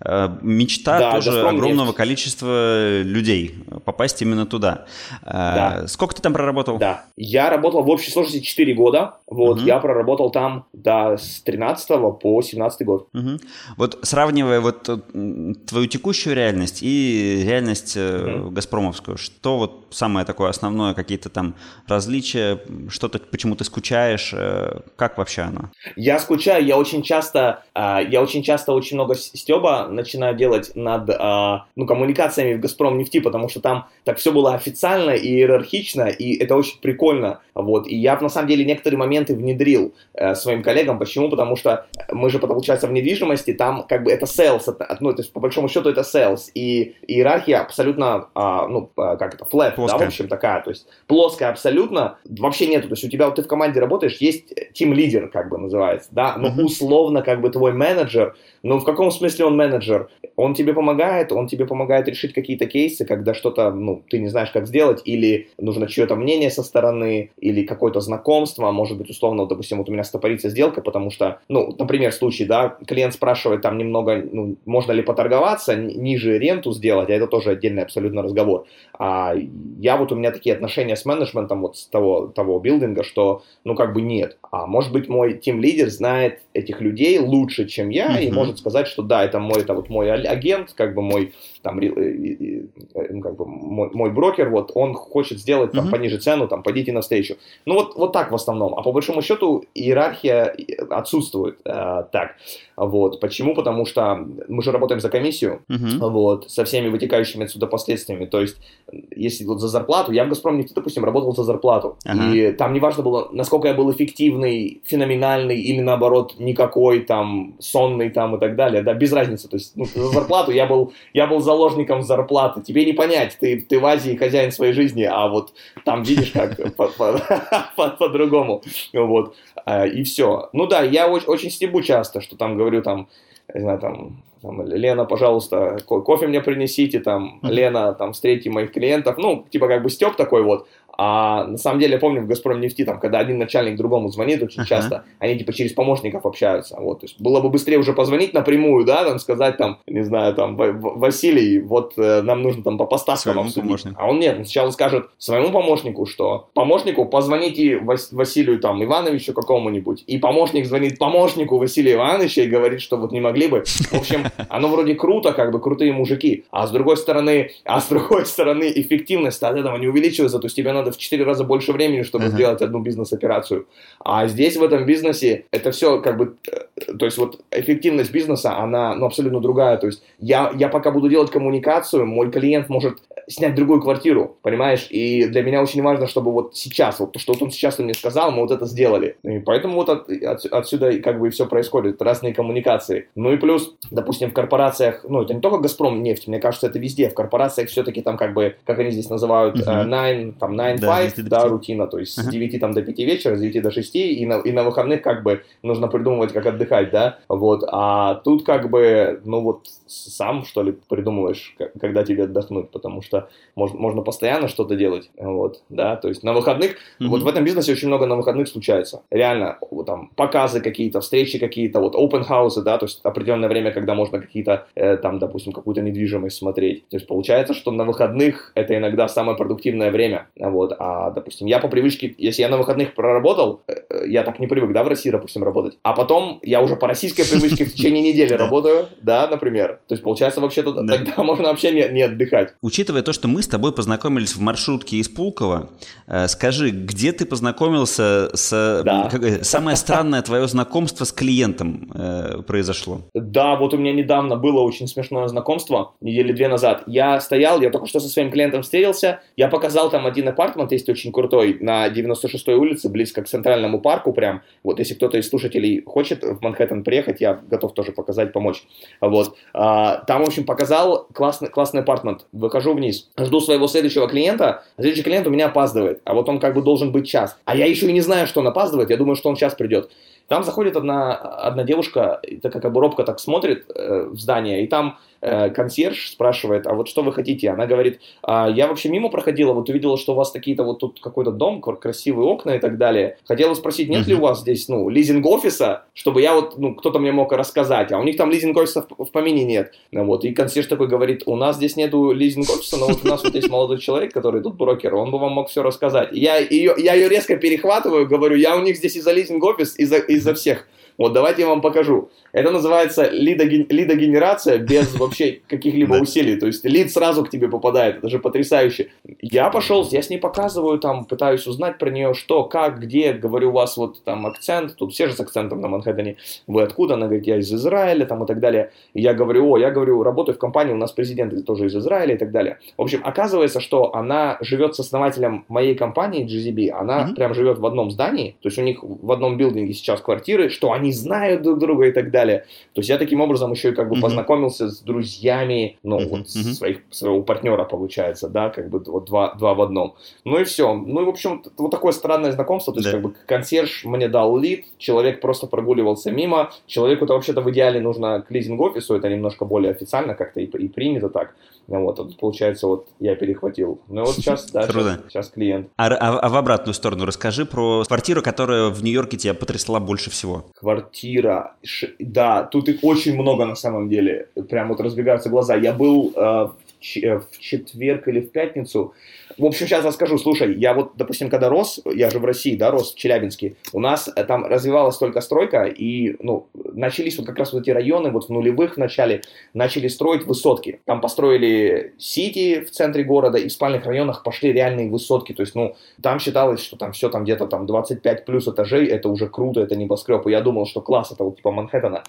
Э, мечта да, тоже Газпром огромного нефть. количества людей попасть именно туда. Э, да. Сколько ты там проработал? Да. Я работал в общей сложности 4 года. Вот, угу. я проработал там до с 13 по 17 год. Угу. Вот сравнивая вот твою текущую реальность и реальность mm-hmm. газпромовскую. Что вот самое такое основное, какие-то там различия, что-то, почему ты скучаешь, как вообще оно? Я скучаю, я очень часто, а, я очень часто очень много стеба начинаю делать над а, ну, коммуникациями в Газпром нефти, потому что там так все было официально и иерархично, и это очень прикольно. Вот. И я на самом деле некоторые моменты внедрил э, своим коллегам. Почему? Потому что мы же, получается, в недвижимости, там как бы это sales, это, ну, то есть по большому счету это sales, и иерархия абсолютно, а, ну, как это, flat, плоская. да, в общем, такая, то есть плоская абсолютно, вообще нету, то есть у тебя, вот ты в команде работаешь, есть team лидер как бы называется, да, но uh-huh. условно как бы твой менеджер, ну, в каком смысле он менеджер? Он тебе помогает, он тебе помогает решить какие-то кейсы, когда что-то, ну, ты не знаешь, как сделать, или нужно чье-то мнение со стороны, или какое-то знакомство, может быть, условно, допустим, вот у меня стопорится сделка, потому что, ну, например, случай, да, клиент спрашивает там немного, ну, можно ли поторговаться, ниже ренту сделать, а это тоже отдельный абсолютно разговор. А я вот, у меня такие отношения с менеджментом вот с того, того билдинга, что, ну, как бы нет. А может быть, мой тим-лидер знает этих людей лучше, чем я, mm-hmm. и может сказать, что да, это мой, это вот мой агент, как бы мой там, ну, как бы мой, мой брокер, вот, он хочет сделать там mm-hmm. пониже цену, там, пойдите навстречу. Ну, вот, вот так в основном. А по большому счету иерархия отсутствует э, так. Вот. Почему? Потому что мы же работаем за комиссию, uh-huh. вот, со всеми вытекающими отсюда последствиями. То есть, если вот за зарплату, я в Газпром нефти, допустим, работал за зарплату. Uh-huh. И там не важно было, насколько я был эффективный, феноменальный или наоборот никакой, там, сонный там и так далее. Да, без разницы. То есть, ну, за зарплату я был, я был заложником зарплаты. Тебе не понять, ты, ты в Азии хозяин своей жизни, а вот там видишь как по-другому. Вот. А, и все. Ну да, я очень стебу часто, что там говорю там, не знаю, там, там, Лена, пожалуйста, кофе мне принесите, там, Лена, там, встрети моих клиентов, ну, типа, как бы степ такой вот, а на самом деле, я помню в «Газпром нефти», там, когда один начальник другому звонит очень uh-huh. часто, они типа через помощников общаются. Вот, то есть было бы быстрее уже позвонить напрямую, да, там сказать там, не знаю, там, Василий, вот э, нам нужно там по поставкам обсудить. А он нет, он сначала скажет своему помощнику, что помощнику позвоните Вас- Василию там Ивановичу какому-нибудь, и помощник звонит помощнику Василия Ивановича и говорит, что вот не могли бы. В общем, оно вроде круто, как бы крутые мужики, а с другой стороны, а с другой стороны эффективность от этого не увеличивается, то есть тебе надо в 4 раза больше времени, чтобы uh-huh. сделать одну бизнес-операцию. А здесь, в этом бизнесе, это все как бы, э, то есть вот эффективность бизнеса, она ну, абсолютно другая. То есть я, я пока буду делать коммуникацию, мой клиент может снять другую квартиру, понимаешь? И для меня очень важно, чтобы вот сейчас, вот то, что вот он сейчас мне сказал, мы вот это сделали. И поэтому вот от, от, отсюда как бы и все происходит, разные коммуникации. Ну и плюс, допустим, в корпорациях, ну это не только Газпром нефть, мне кажется, это везде. В корпорациях все-таки там как бы, как они здесь называют, uh-huh. uh, там 9-5, да, да, рутина, то есть uh-huh. с 9 там до 5 вечера, с 9 до 6, и на, и на выходных как бы нужно придумывать, как отдыхать, да, вот. А тут как бы, ну вот сам, что ли, придумываешь, когда тебе отдохнуть, потому что можно, можно постоянно что-то делать, вот, да, то есть на выходных, mm-hmm. вот в этом бизнесе очень много на выходных случается, реально, вот там, показы какие-то, встречи какие-то, вот, open house, да, то есть определенное время, когда можно какие-то, э, там, допустим, какую-то недвижимость смотреть, то есть получается, что на выходных это иногда самое продуктивное время, вот, а, допустим, я по привычке, если я на выходных проработал, э, э я так не привык, да, в России, допустим, работать, а потом я уже по российской привычке в течение недели работаю, да, например, то есть, получается, вообще-то да. тогда можно вообще не отдыхать. Учитывая то, что мы с тобой познакомились в маршрутке из Пулково, э, скажи, где ты познакомился с... Да. Как, э, самое странное твое знакомство с клиентом э, произошло? Да, вот у меня недавно было очень смешное знакомство, недели две назад. Я стоял, я только что со своим клиентом встретился, я показал там один апартмент, есть очень крутой, на 96-й улице, близко к Центральному парку прям. Вот если кто-то из слушателей хочет в Манхэттен приехать, я готов тоже показать, помочь. Вот. А, там, в общем, показал классный, классный апартмент. Выхожу вниз, жду своего следующего клиента, следующий клиент у меня опаздывает, а вот он как бы должен быть час. А я еще и не знаю, что он опаздывает, я думаю, что он сейчас придет. Там заходит одна, одна девушка, такая как бы робко так смотрит э, в здание, и там консьерж спрашивает, а вот что вы хотите? Она говорит, а, я вообще мимо проходила, вот увидела, что у вас такие-то вот тут какой-то дом, красивые окна и так далее. Хотела спросить, нет ли у вас здесь, ну, лизинг-офиса, чтобы я вот, ну, кто-то мне мог рассказать, а у них там лизинг-офиса в, в помине нет. Ну, вот, и консьерж такой говорит, у нас здесь нету лизинг-офиса, но вот у нас вот есть молодой человек, который тут брокер, он бы вам мог все рассказать. Я ее, я ее резко перехватываю, говорю, я у них здесь и за лизинг-офис, и за, и, за всех. Вот давайте я вам покажу. Это называется лидогенерация без вообще каких-либо усилий. То есть лид сразу к тебе попадает. Это же потрясающе. Я пошел, я с ней показываю, там пытаюсь узнать про нее, что, как, где. Говорю, у вас вот там акцент. Тут все же с акцентом на Манхэттене. Вы откуда? Она говорит, я из Израиля там и так далее. И я говорю, о, я говорю, работаю в компании, у нас президент тоже из Израиля и так далее. В общем, оказывается, что она живет с основателем моей компании GZB. Она mm-hmm. прям живет в одном здании. То есть у них в одном билдинге сейчас квартиры, что они знают друг друга и так далее. То есть я таким образом еще и как бы mm-hmm. познакомился с друзьями, ну, mm-hmm. вот mm-hmm. своих, своего партнера, получается, да, как бы вот два, два в одном. Ну и все. Ну и, в общем, вот такое странное знакомство. То есть, да. как бы консьерж мне дал лид, человек просто прогуливался мимо. Человеку-то вообще-то в идеале нужно к лизинг-офису, это немножко более официально как-то и, и принято так. Вот, а тут, получается, вот я перехватил. Ну вот сейчас, да, сейчас, сейчас клиент. А, а, а в обратную сторону расскажи про квартиру, которая в Нью-Йорке тебя потрясла больше всего. Квартира, ш... да, тут их очень много на самом деле. Прям вот разбегаются глаза. Я был э, Э, в четверг или в пятницу. В общем, сейчас расскажу. Слушай, я вот, допустим, когда рос, я же в России, да, рос в Челябинске, у нас э, там развивалась только стройка, и, ну, начались вот как раз вот эти районы, вот в нулевых начале, начали строить высотки. Там построили сити в центре города, и в спальных районах пошли реальные высотки. То есть, ну, там считалось, что там все там где-то там 25 плюс этажей, это уже круто, это небоскреб. И я думал, что класс, это вот типа Манхэттена.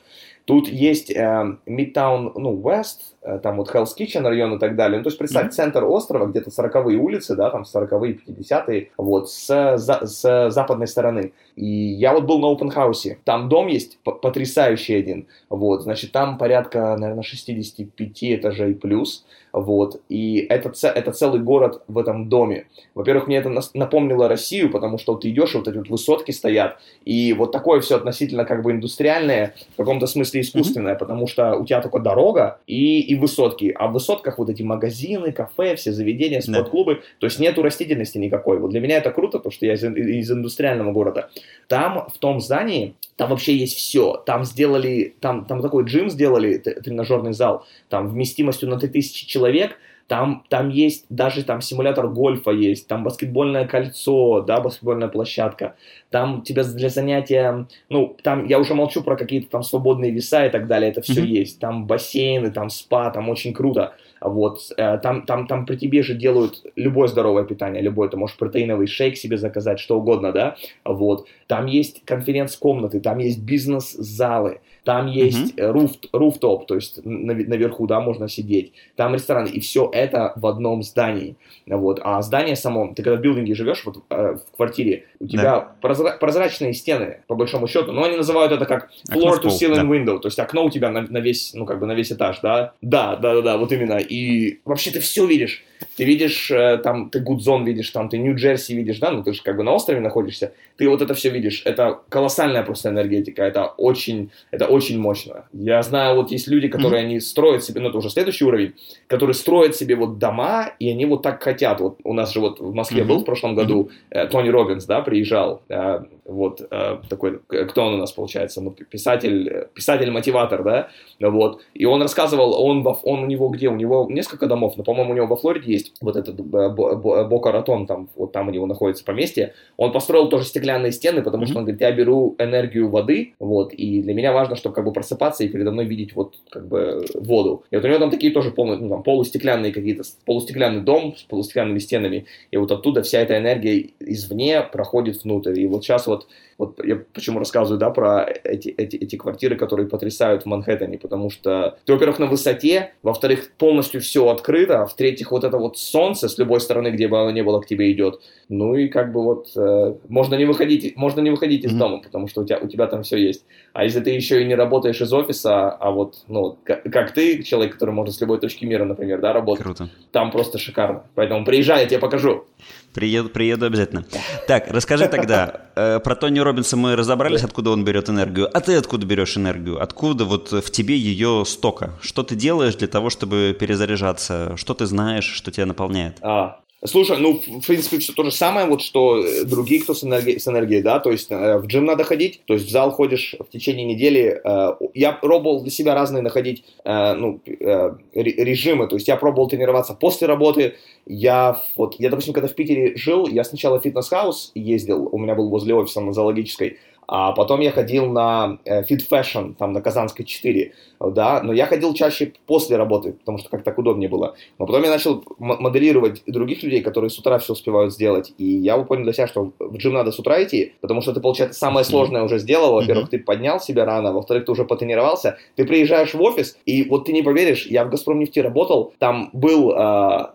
Тут есть э, Midtown, ну, West, там вот Hell's Kitchen район и так далее. Ну, то есть, представь, mm-hmm. центр острова, где-то 40-е улицы, да, там 40-е, 50-е, вот, с, за, с западной стороны. И я вот был на open house. Там дом есть потрясающий один. Вот, значит, там порядка, наверное, 65 этажей плюс. Вот, и это, это целый город в этом доме. Во-первых, мне это напомнило Россию, потому что вот ты идешь, вот эти вот высотки стоят, и вот такое все относительно как бы индустриальное, в каком-то смысле искусственное, mm-hmm. потому что у тебя только дорога и, и высотки, а в высотках вот эти магазины, кафе, все заведения, спортклубы, yeah. то есть нету растительности никакой. Вот для меня это круто, потому что я из, из индустриального города. Там, в том здании, там вообще есть все. Там сделали, там, там такой джим сделали, тренажерный зал, там вместимостью на 3000 человек, там, там есть даже там симулятор гольфа есть, там баскетбольное кольцо, да, баскетбольная площадка, там тебя для занятия, ну, там я уже молчу про какие-то там свободные веса и так далее, это все mm-hmm. есть, там бассейны, там спа, там очень круто. Вот, э, там, там, там при тебе же делают любое здоровое питание, любое, ты можешь протеиновый шейк себе заказать, что угодно, да, вот. Там есть конференц-комнаты, там есть бизнес-залы, там есть mm-hmm. руф, руфтоп, то есть наверху, да, можно сидеть, там рестораны, и все это в одном здании, вот. А здание само, ты когда в билдинге живешь, вот э, в квартире, у тебя да. прозра- прозрачные стены, по большому счету, но они называют это как floor to ceiling да. window, то есть окно у тебя на, на весь, ну, как бы на весь этаж, да, да, да, да, да, вот именно, и вообще ты все видишь. Ты видишь, э, там, ты Гудзон видишь, там, ты Нью-Джерси видишь, да, ну ты же как бы на острове находишься, ты вот это все видишь. Это колоссальная просто энергетика, это очень, это очень мощно. Я знаю, вот есть люди, которые mm-hmm. они строят себе, ну это уже следующий уровень, которые строят себе вот дома, и они вот так хотят. Вот у нас же вот в Москве mm-hmm. был в прошлом году э, Тони Робинс, да, приезжал, э, вот э, такой, кто он у нас получается, ну писатель, писатель-мотиватор, да, вот, и он рассказывал, он, он у него где, у него несколько домов, но, по-моему, у него во Флориде есть вот этот Бока Ратон, там, вот там у него находится поместье, он построил тоже стеклянные стены, потому mm-hmm. что он говорит, я беру энергию воды, вот, и для меня важно, чтобы как бы просыпаться и передо мной видеть вот как бы воду. И вот у него там такие тоже полные, ну, там, полустеклянные какие-то, полустеклянный дом с полустеклянными стенами, и вот оттуда вся эта энергия извне проходит внутрь. И вот сейчас вот вот я почему рассказываю, да, про эти, эти, эти квартиры, которые потрясают в Манхэттене, потому что ты, во-первых, на высоте, во-вторых, полностью все открыто, а в-третьих, вот это вот солнце с любой стороны, где бы оно ни было, к тебе идет. Ну и как бы вот э, можно не выходить, можно не выходить из mm-hmm. дома, потому что у тебя, у тебя там все есть. А если ты еще и не работаешь из офиса, а вот, ну, как, как ты, человек, который может с любой точки мира, например, да, работать, Круто. там просто шикарно. Поэтому приезжай, я тебе покажу. Приеду, приеду обязательно. Так, расскажи тогда, э, про Тони Робинса мы разобрались, откуда он берет энергию. А ты откуда берешь энергию? Откуда вот в тебе ее стока? Что ты делаешь для того, чтобы перезаряжаться? Что ты знаешь, что тебя наполняет? А, Слушай, ну, в принципе, все то же самое, вот что другие, кто с энергией, с энергией да, то есть э, в джим надо ходить, то есть в зал ходишь в течение недели. Э, я пробовал для себя разные находить, э, ну, э, режимы, то есть я пробовал тренироваться после работы, я вот, я, допустим, когда в Питере жил, я сначала в Fitness House ездил, у меня был возле офиса на зоологической, А потом я ходил на э, Fit Fashion, там на Казанской 4, да, но я ходил чаще после работы, потому что как так удобнее было. Но потом я начал моделировать других людей, которые с утра все успевают сделать, и я понял для себя, что в джим надо с утра идти, потому что ты, получается, самое сложное уже сделал. Во-первых, ты поднял себя рано, во-вторых, ты уже потренировался, ты приезжаешь в офис, и вот ты не поверишь, я в Газпромнефти работал, там был э,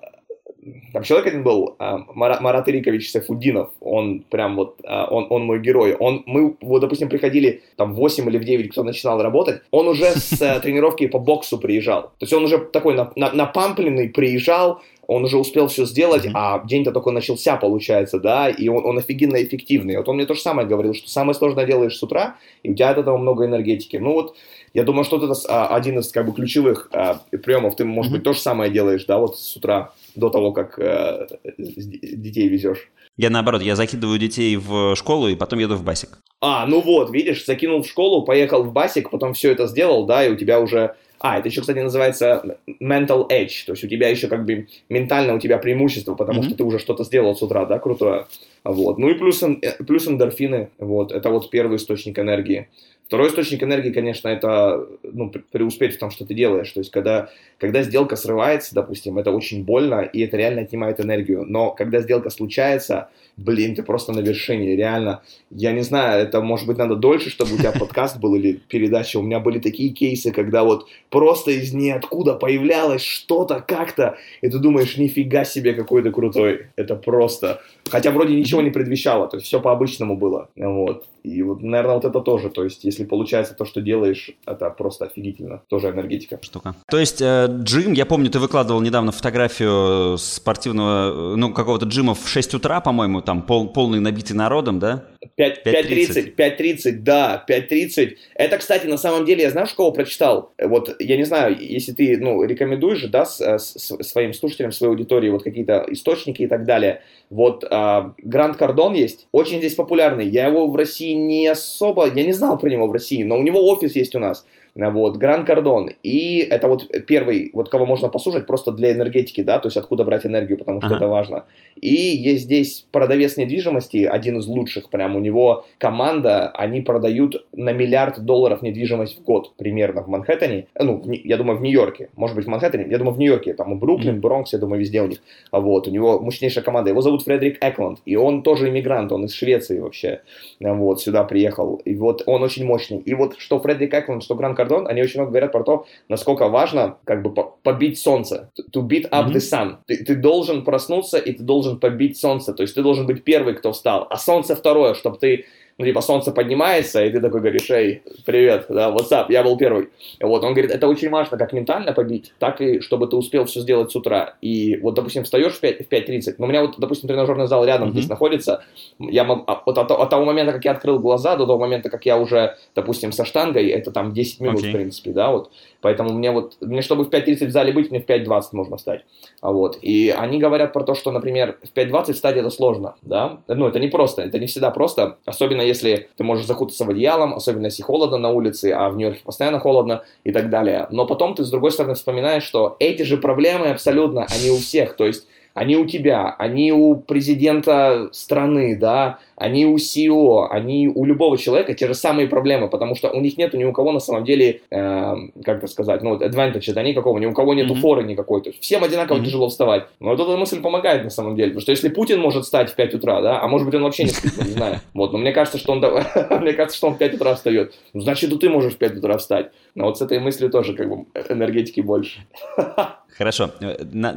там человек один был, а, Марат, Марат Ирикович Сайфуддинов, он прям вот, а, он, он мой герой. Он, мы, вот, допустим, приходили там в 8 или в 9, кто начинал работать, он уже с э, тренировки по боксу приезжал. То есть он уже такой на, на, напампленный приезжал, он уже успел все сделать, mm-hmm. а день-то только начался, получается, да, и он, он офигенно эффективный. Вот он мне то же самое говорил, что самое сложное делаешь с утра, и у тебя от этого много энергетики. Ну вот, я думаю, что это а, один из как бы ключевых а, приемов. Ты, может mm-hmm. быть, то же самое делаешь, да, вот с утра до того, как э, детей везешь. Я наоборот, я закидываю детей в школу и потом еду в басик. А, ну вот, видишь, закинул в школу, поехал в басик, потом все это сделал, да, и у тебя уже... А, это еще, кстати, называется mental edge, то есть у тебя еще как бы ментально у тебя преимущество, потому mm-hmm. что ты уже что-то сделал с утра, да, крутое. Вот. Ну и плюс, э, плюс эндорфины, вот, это вот первый источник энергии. Второй источник энергии, конечно, это ну, преуспеть в том, что ты делаешь. То есть, когда, когда сделка срывается, допустим, это очень больно, и это реально отнимает энергию. Но когда сделка случается, блин, ты просто на вершине, реально. Я не знаю, это, может быть, надо дольше, чтобы у тебя подкаст был или передача. У меня были такие кейсы, когда вот просто из ниоткуда появлялось что-то как-то, и ты думаешь, нифига себе, какой ты крутой. Это просто... Хотя вроде ничего не предвещало, то есть все по-обычному было. Вот. И вот, наверное, вот это тоже. То есть, если получается то, что делаешь, это просто офигительно. Тоже энергетика. Штука. То есть, э, джим, я помню, ты выкладывал недавно фотографию спортивного, ну, какого-то джима в 6 утра, по-моему, там пол, полный набитый народом, да? 5.30, 5.30, да, 5.30. Это, кстати, на самом деле, я что кого прочитал. Вот, я не знаю, если ты, ну, рекомендуешь же, да, с, с, своим слушателям, своей аудитории вот какие-то источники и так далее. Вот, а, Гранд Кардон есть, очень здесь популярный. Я его в России не особо, я не знал про него в России, но у него офис есть у нас. Вот, Гранд Кардон. И это вот первый, вот кого можно послушать просто для энергетики, да, то есть откуда брать энергию, потому что ага. это важно. И есть здесь продавец недвижимости, один из лучших, прям. У него команда, они продают на миллиард долларов недвижимость в год примерно в Манхэттене, ну, в, я думаю, в Нью-Йорке, может быть, в Манхэттене, я думаю, в Нью-Йорке, там, Бруклин, Бронкс, я думаю, везде у них. Вот, у него мощнейшая команда, его зовут Фредерик Экланд, и он тоже иммигрант, он из Швеции вообще, вот, сюда приехал, и вот он очень мощный. И вот что Фредерик Экланд, что Гранд Кардон, они очень много говорят про то, насколько важно как бы побить солнце, to beat up mm-hmm. the sun. Ты, ты должен проснуться, и ты должен побить солнце, то есть ты должен быть первый, кто встал, а солнце второе, чтобы ты ну, типа, солнце поднимается, и ты такой говоришь, эй, привет, да, WhatsApp, я был первый. Вот, он говорит, это очень важно, как ментально побить, так и чтобы ты успел все сделать с утра. И вот, допустим, встаешь в 5.30, в 5.30, но у меня вот, допустим, тренажерный зал рядом mm-hmm. здесь находится, я а, вот от, от того момента, как я открыл глаза, до того момента, как я уже, допустим, со штангой, это там 10 минут, okay. в принципе, да, вот. Поэтому мне вот, мне чтобы в 5.30 в зале быть, мне в 5.20 можно встать. А вот. И они говорят про то, что, например, в 5.20 встать это сложно, да. Ну, это не просто, это не всегда просто, особенно если ты можешь закутаться в одеялом, особенно если холодно на улице, а в Нью-Йорке постоянно холодно и так далее. Но потом ты, с другой стороны, вспоминаешь, что эти же проблемы абсолютно, они у всех. То есть они у тебя, они у президента страны, да, они у CEO, они у любого человека те же самые проблемы, потому что у них нету ни у кого на самом деле, э, как это сказать, ну, advantage, да, никакого, ни у кого нету mm-hmm. форы никакой, то есть всем одинаково mm-hmm. тяжело вставать. Но вот эта мысль помогает на самом деле, потому что если Путин может встать в 5 утра, да, а может быть он вообще не спит, не знаю, вот, но мне кажется, что он, мне кажется, что он в 5 утра встает, ну, значит, и ты можешь в 5 утра встать, но вот с этой мыслью тоже как бы энергетики больше. Хорошо. На,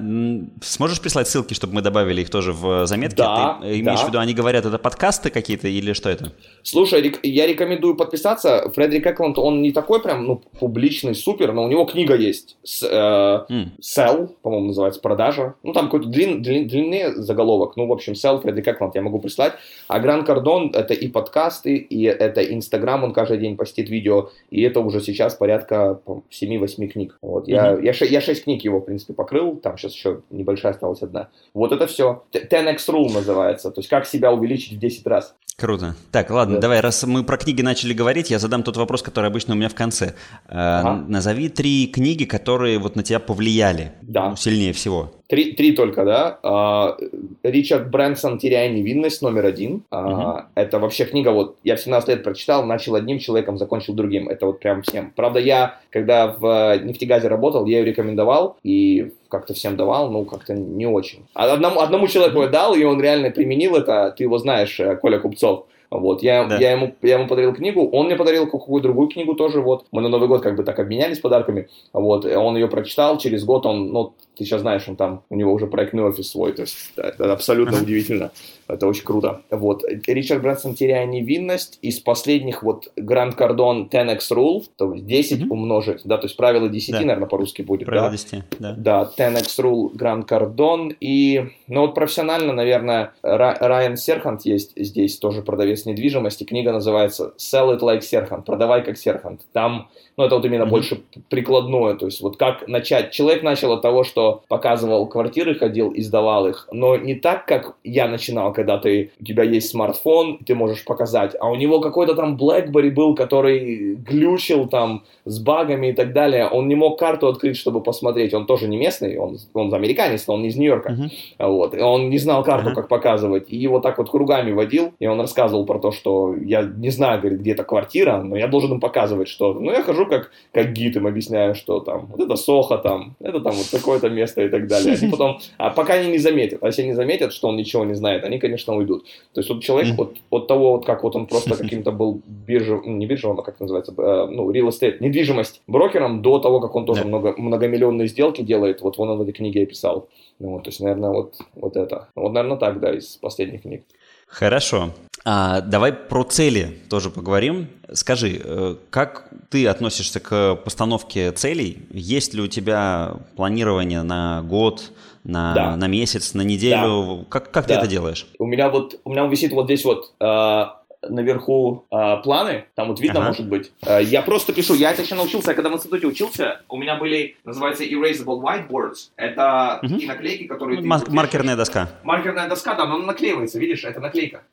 сможешь прислать ссылки, чтобы мы добавили их тоже в заметки? Да, Ты имеешь да. в виду, они говорят, это подкасты какие-то или что это? Слушай, я рекомендую подписаться. Фредерик Экланд, он не такой прям ну, публичный, супер, но у него книга есть. С, э, mm. Sell, по-моему, называется, продажа. Ну, там какой-то длин, длин, длинный заголовок. Ну, в общем, Sell, Фредерик Экланд я могу прислать. А Гран Кардон — это и подкасты, и это Инстаграм, он каждый день постит видео, и это уже сейчас порядка 7-8 книг. Вот. Mm-hmm. Я, я, я 6 книг его принципе, покрыл, там сейчас еще небольшая осталась одна. Вот это все. 10x rule называется, то есть как себя увеличить в 10 раз. Круто. Так, ладно, да. давай, раз мы про книги начали говорить, я задам тот вопрос, который обычно у меня в конце. Э, ага. Назови три книги, которые вот на тебя повлияли да. ну, сильнее всего. Три, три только, да. А, Ричард Брэнсон «Теряя невинность» номер один. А, Это вообще книга, вот я в 17 лет прочитал, начал одним человеком, закончил другим. Это вот прям всем. Правда, я, когда в нефтегазе работал, я ее рекомендовал и как-то всем давал, ну, как-то не очень. А одному, одному человеку я дал, и он реально применил это, ты его знаешь, э, Коля Купцов. Вот, я, да. я, ему, я ему подарил книгу, он мне подарил какую-то другую книгу тоже, вот. Мы на Новый год как бы так обменялись подарками, вот. Он ее прочитал, через год он, ну, ты сейчас знаешь, он там, у него уже проектный офис свой, то есть это абсолютно uh-huh. удивительно. Это очень круто. Вот. Ричард Брэнсон «Теряя невинность». Из последних вот Гранд Кардон 10x Rule, то есть 10 uh-huh. умножить, да, то есть правило 10, да. наверное, по-русски будет. Правило да? 10, да. Да, 10x Rule Гранд Кардон. И, ну вот профессионально, наверное, Райан Серхант есть здесь, тоже продавец недвижимости. Книга называется «Sell it like Serhant», «Продавай как Серхант». Там, ну это вот именно uh-huh. больше прикладное, то есть вот как начать. Человек начал от того, что показывал квартиры, ходил, издавал их, но не так, как я начинал, когда ты, у тебя есть смартфон, ты можешь показать, а у него какой-то там BlackBerry был, который глючил там с багами и так далее, он не мог карту открыть, чтобы посмотреть, он тоже не местный, он, он американец, но он не из Нью-Йорка, uh-huh. вот, и он не знал карту, uh-huh. как показывать, и его так вот кругами водил, и он рассказывал про то, что я не знаю, говорит, где эта квартира, но я должен им показывать, что, ну, я хожу как, как гид, им объясняю, что там, вот это Сохо там, это там вот такое-то место и так далее, они потом, а пока они не заметят, а если они заметят, что он ничего не знает, они, конечно, уйдут. То есть вот человек от, от того, вот как вот он просто каким-то был биржевым, не биржевым, а как это называется, э, ну, real estate, недвижимость брокером, до того, как он тоже yeah. много, многомиллионные сделки делает, вот он в этой книге описал. Ну, вот, то есть, наверное, вот, вот это. Вот, наверное, так, да, из последних книг. Хорошо. А, давай про цели тоже поговорим. Скажи, э, как ты относишься к постановке целей? Есть ли у тебя планирование на год, на, да. на месяц, на неделю? Да. Как, как да. ты это делаешь? У меня вот, у меня висит вот здесь вот э, наверху э, планы, там вот видно, ага. может быть. Э, я просто пишу, я это еще научился, я когда в институте учился, у меня были, называется, erasable whiteboards. Это угу. такие наклейки, которые... Мар- маркерная доска. Маркерная доска, да, но она наклеивается, видишь, это наклейка.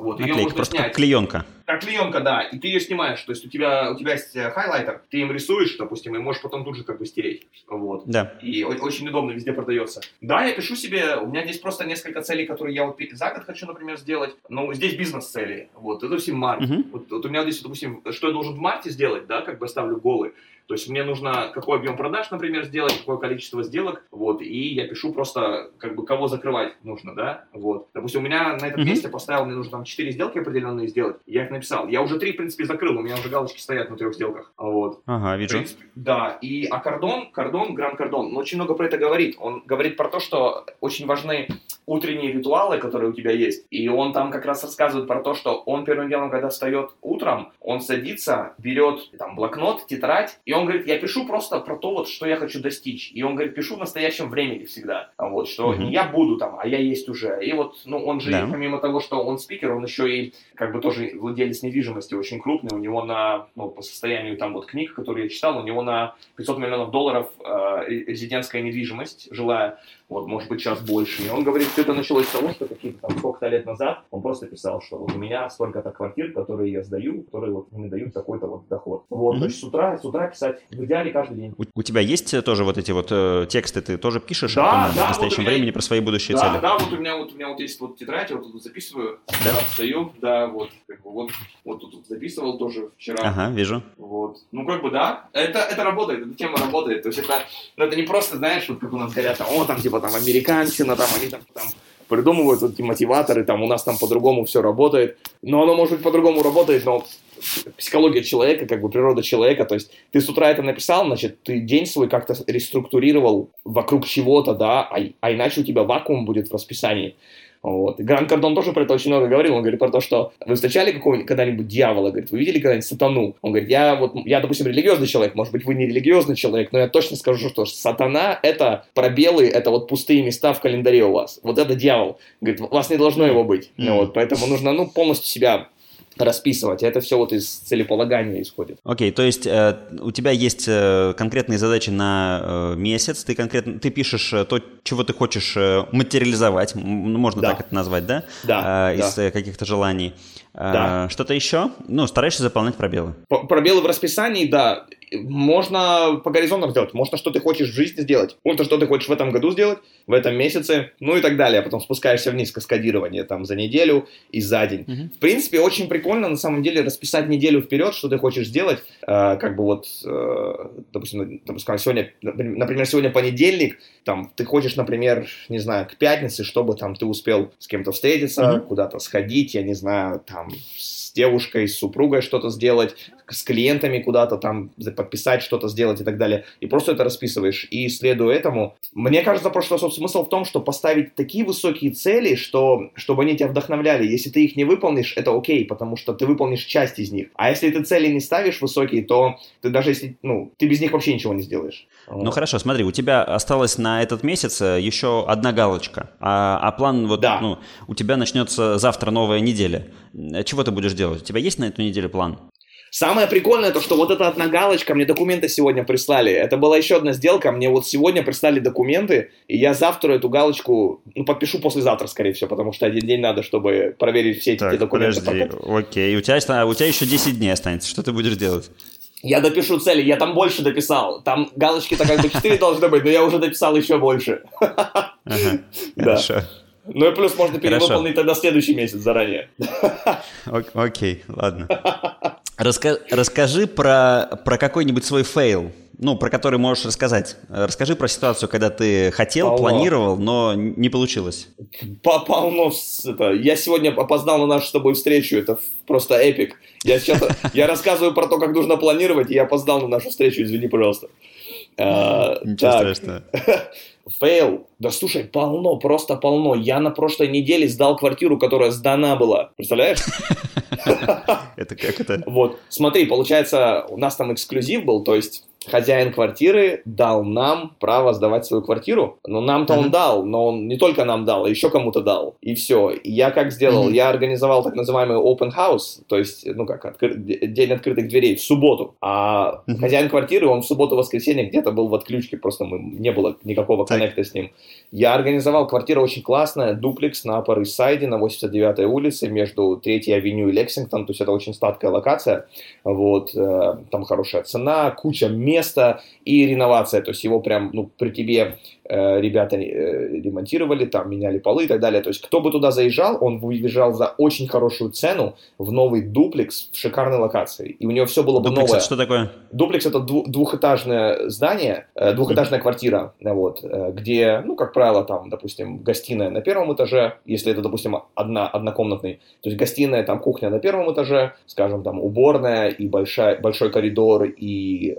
Вот, Наклейка, ее можно просто снять. как клеенка. Как клеенка, да. И ты ее снимаешь. То есть у тебя, у тебя есть э, хайлайтер, ты им рисуешь, допустим, и можешь потом тут же как бы стереть. Вот. Да. И очень удобно, везде продается. Да, я пишу себе, у меня здесь просто несколько целей, которые я вот за год хочу, например, сделать. Но здесь бизнес-цели. Вот, это допустим, март. Угу. Вот, вот у меня здесь, допустим, что я должен в марте сделать, да, как бы ставлю голы. То есть мне нужно какой объем продаж, например, сделать, какое количество сделок, вот, и я пишу просто, как бы, кого закрывать нужно, да, вот. Допустим, у меня на этом mm-hmm. месте поставил, мне нужно там 4 сделки определенные сделать, я их написал. Я уже 3, в принципе, закрыл, у меня уже галочки стоят на трех сделках, вот. Ага, вижу. Принципе, да, и, а кордон, кордон, гранд кордон, он очень много про это говорит. Он говорит про то, что очень важны утренние ритуалы, которые у тебя есть, и он там как раз рассказывает про то, что он первым делом, когда встает утром, он садится, берет там блокнот, тетрадь, и он он говорит, я пишу просто про то, вот, что я хочу достичь. И он говорит, пишу в настоящем времени всегда. Вот, что mm-hmm. не я буду там, а я есть уже. И вот, ну, он же, да. помимо того, что он спикер, он еще и, как бы, тоже владелец недвижимости очень крупный. У него на, ну, по состоянию там вот книг, которые я читал, у него на 500 миллионов долларов э, резидентская недвижимость жилая вот, может быть, сейчас больше. И он говорит, все это началось с того, что какие-то там сколько-то лет назад он просто писал, что вот у меня столько-то квартир, которые я сдаю, которые вот мне дают такой-то вот доход. Вот, mm-hmm. то есть с утра, с утра писать в идеале каждый день. У, у тебя есть э, тоже вот эти вот э, тексты, ты тоже пишешь да, там, да, в настоящем вот времени про свои будущие да, цели? Да, вот у меня вот у меня вот есть вот тетрадь, я вот тут записываю, да, встаю, да, вот, как бы вот, вот тут записывал тоже вчера. Ага, вижу. Вот, ну как бы да, это, это работает, эта тема работает, то есть это, ну, это не просто, знаешь, вот как у нас говорят, о, там типа там американцы, Ельцина, там они там, там придумывают эти мотиваторы, там у нас там по-другому все работает. Но оно может быть по-другому работает, но психология человека, как бы природа человека, то есть ты с утра это написал, значит, ты день свой как-то реструктурировал вокруг чего-то, да, а, а иначе у тебя вакуум будет в расписании. Вот. И Гранд Кардон тоже про это очень много говорил. Он говорит про то, что вы встречали какого-нибудь когда-нибудь дьявола? Говорит, вы видели когда-нибудь сатану? Он говорит, я вот, я, допустим, религиозный человек, может быть, вы не религиозный человек, но я точно скажу, что сатана — это пробелы, это вот пустые места в календаре у вас. Вот это дьявол. Говорит, у вас не должно его быть. Mm-hmm. Вот, поэтому нужно, ну, полностью себя расписывать. Это все вот из целеполагания исходит. Окей, okay, то есть э, у тебя есть э, конкретные задачи на э, месяц, ты конкретно ты пишешь э, то, чего ты хочешь э, материализовать, можно да. так это назвать, да? Да. Э, из да. каких-то желаний. Да. А, что-то еще? Ну, стараешься заполнять пробелы. Пробелы в расписании, да можно по горизонтам сделать, можно что ты хочешь в жизни сделать, можно что ты хочешь в этом году сделать, в этом месяце, ну и так далее. А потом спускаешься вниз каскадирование там за неделю и за день. Mm-hmm. В принципе, очень прикольно на самом деле расписать неделю вперед, что ты хочешь сделать. Э, как бы вот, э, допустим, допустим, сегодня, например, сегодня понедельник, там ты хочешь, например, не знаю, к пятнице, чтобы там ты успел с кем-то встретиться, mm-hmm. куда-то сходить, я не знаю, там с девушкой, с супругой что-то сделать, с клиентами куда-то там подписать, что-то сделать и так далее. И просто это расписываешь. И следуя этому, мне кажется, просто смысл в том, что поставить такие высокие цели, что, чтобы они тебя вдохновляли. Если ты их не выполнишь, это окей, потому что ты выполнишь часть из них. А если ты цели не ставишь высокие, то ты даже если, ну, ты без них вообще ничего не сделаешь. Ну вот. хорошо, смотри, у тебя осталось на этот месяц э, еще одна галочка, а, а план вот, да. ну, у тебя начнется завтра новая неделя. Чего ты будешь делать? У тебя есть на эту неделю план? Самое прикольное то, что вот эта одна галочка, мне документы сегодня прислали. Это была еще одна сделка, мне вот сегодня прислали документы, и я завтра эту галочку, ну, подпишу послезавтра, скорее всего, потому что один день надо, чтобы проверить все эти так, документы. Подожди, окей, у тебя, у тебя еще 10 дней останется, что ты будешь делать? Я допишу цели, я там больше дописал. Там галочки-то как бы 4 должны быть, но я уже дописал еще больше. Хорошо. Ну и плюс можно перевыполнить тогда следующий месяц заранее. Окей, ладно. Раска расскажи про, про какой-нибудь свой fail, ну, про который можешь рассказать. Расскажи про ситуацию, когда ты хотел, Полно. планировал, но не получилось. Полно. Это, я сегодня опоздал на нашу с тобой встречу, это просто epic. Я сейчас я рассказываю про то, как нужно планировать, и я опоздал на нашу встречу, извини, пожалуйста. А, Ничего страшного. Фейл. Да слушай, полно, просто полно. Я на прошлой неделе сдал квартиру, которая сдана была. Представляешь? Это как это? Вот, смотри, получается, у нас там эксклюзив был, то есть хозяин квартиры дал нам право сдавать свою квартиру. Но нам-то uh-huh. он дал, но он не только нам дал, а еще кому-то дал. И все. И я как сделал? Uh-huh. Я организовал так называемый open house, то есть, ну как, откры... день открытых дверей в субботу. А uh-huh. хозяин квартиры, он в субботу-воскресенье где-то был в отключке, просто мы, не было никакого коннекта с ним. Я организовал квартиру очень классная, дуплекс на Upper East на 89-й улице между 3-й авеню и Лексингтон, то есть это очень статкая локация. Вот, э, там хорошая цена, куча места и реновация, то есть его прям, ну, при тебе Э, ребята э, ремонтировали, там меняли полы и так далее. То есть кто бы туда заезжал, он выезжал за очень хорошую цену в новый дуплекс в шикарной локации. И у него все было бы дуплекс новое. что такое? Дуплекс это двухэтажное здание, э, двухэтажная mm-hmm. квартира, вот, где, ну, как правило, там, допустим, гостиная на первом этаже, если это, допустим, одна, однокомнатный. То есть гостиная, там кухня на первом этаже, скажем, там уборная и большая, большой коридор и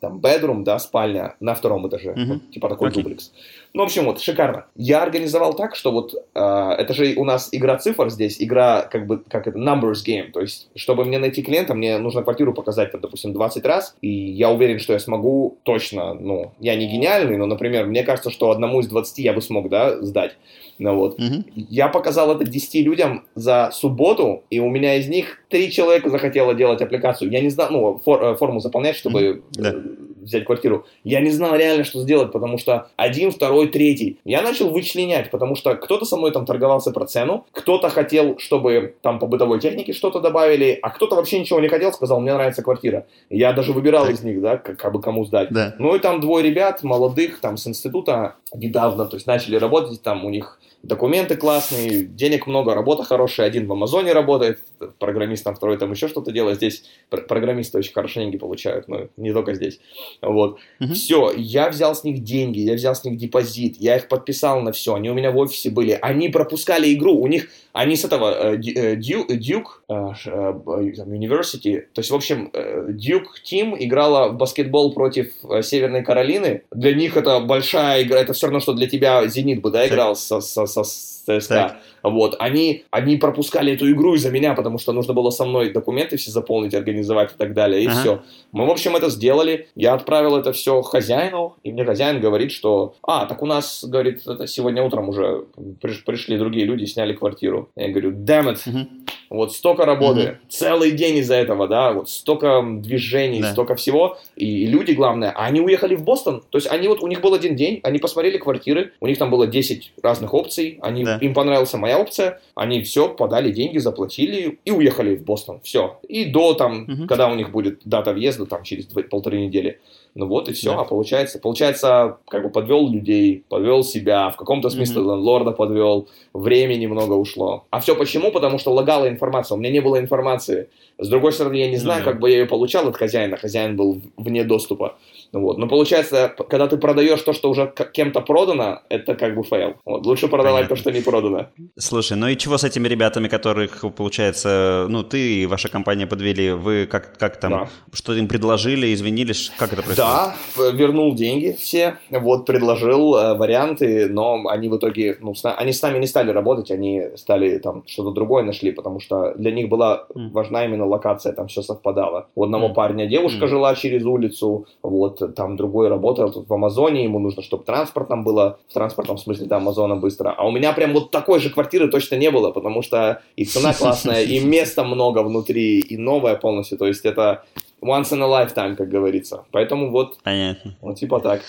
там bedroom, да, спальня на втором этаже. Mm-hmm. Вот, типа такой okay. дуплекс. Ну, в общем, вот, шикарно. Я организовал так, что вот, э, это же у нас игра цифр здесь, игра, как бы, как это, numbers game, то есть, чтобы мне найти клиента, мне нужно квартиру показать, там, допустим, 20 раз, и я уверен, что я смогу точно, ну, я не гениальный, но, например, мне кажется, что одному из 20 я бы смог, да, сдать. Ну вот. Угу. Я показал это 10 людям за субботу, и у меня из них 3 человека захотело делать аппликацию. Я не знал, ну, фор, э, форму заполнять, чтобы угу. да. Взять квартиру. Я не знал реально, что сделать, потому что один, второй, третий. Я начал вычленять, потому что кто-то со мной там торговался про цену, кто-то хотел, чтобы там по бытовой технике что-то добавили, а кто-то вообще ничего не хотел, сказал, мне нравится квартира. Я даже выбирал так. из них, да, как, как бы кому сдать. Да. Ну и там двое ребят, молодых, там с института недавно, то есть начали работать, там у них документы классные, денег много, работа хорошая, один в Амазоне работает, программист там второй там еще что-то делает, здесь программисты очень хорошие деньги получают, но не только здесь. Вот. Mm-hmm. Все, я взял с них деньги, я взял с них депозит, я их подписал на все, они у меня в офисе были, они пропускали игру, у них, они с этого, Дюк, э, э, э, University, то есть, в общем, Дюк Тим играла в баскетбол против Северной Каролины, для них это большая игра, это все равно, что для тебя Зенит бы, да, играл со, со, со ЦСКА. Вот, они, они пропускали эту игру из-за меня, потому что нужно было со мной документы все заполнить, организовать и так далее, и ага. все. Мы, в общем, это сделали. Я отправил это все хозяину, и мне хозяин говорит, что, а, так у нас, говорит, это сегодня утром уже приш, пришли другие люди, сняли квартиру. Я говорю, damn it. Угу. Вот столько работы, mm-hmm. целый день из-за этого, да, вот столько движений, да. столько всего, и люди, главное, они уехали в Бостон, то есть они вот, у них был один день, они посмотрели квартиры, у них там было 10 разных опций, они, да. им понравилась моя опция, они все, подали деньги, заплатили и уехали в Бостон, все. И до там, mm-hmm. когда у них будет дата въезда, там через полторы недели, ну вот и все, да. а получается, получается, как бы подвел людей, подвел себя, в каком-то смысле mm-hmm. лендлорда подвел, времени много ушло. А все почему? Потому что лагала информация, у меня не было информации. С другой стороны, я не знаю, mm-hmm. как бы я ее получал от хозяина, хозяин был вне доступа. Вот. Но получается, когда ты продаешь то, что уже кем-то продано, это как бы fail. Вот. Лучше продавать Понятно. то, что не продано. Слушай, ну и чего с этими ребятами, которых, получается, ну ты и ваша компания подвели, вы как, как там, да. что им предложили, извинились, как это происходит? Да, вернул деньги все, вот, предложил э, варианты, но они в итоге, ну, с, они с нами не стали работать, они стали там что-то другое нашли, потому что для них была mm. важна именно локация, там все совпадало. У одного mm. парня девушка mm. жила через улицу, вот, там другой работал тут в Амазоне, ему нужно, чтобы транспорт там было, в транспортном смысле до Амазона быстро. А у меня прям вот такой же квартиры точно не было, потому что и цена классная, и места много внутри, и новая полностью. То есть это once in a lifetime, как говорится. Поэтому вот, Понятно. вот типа так.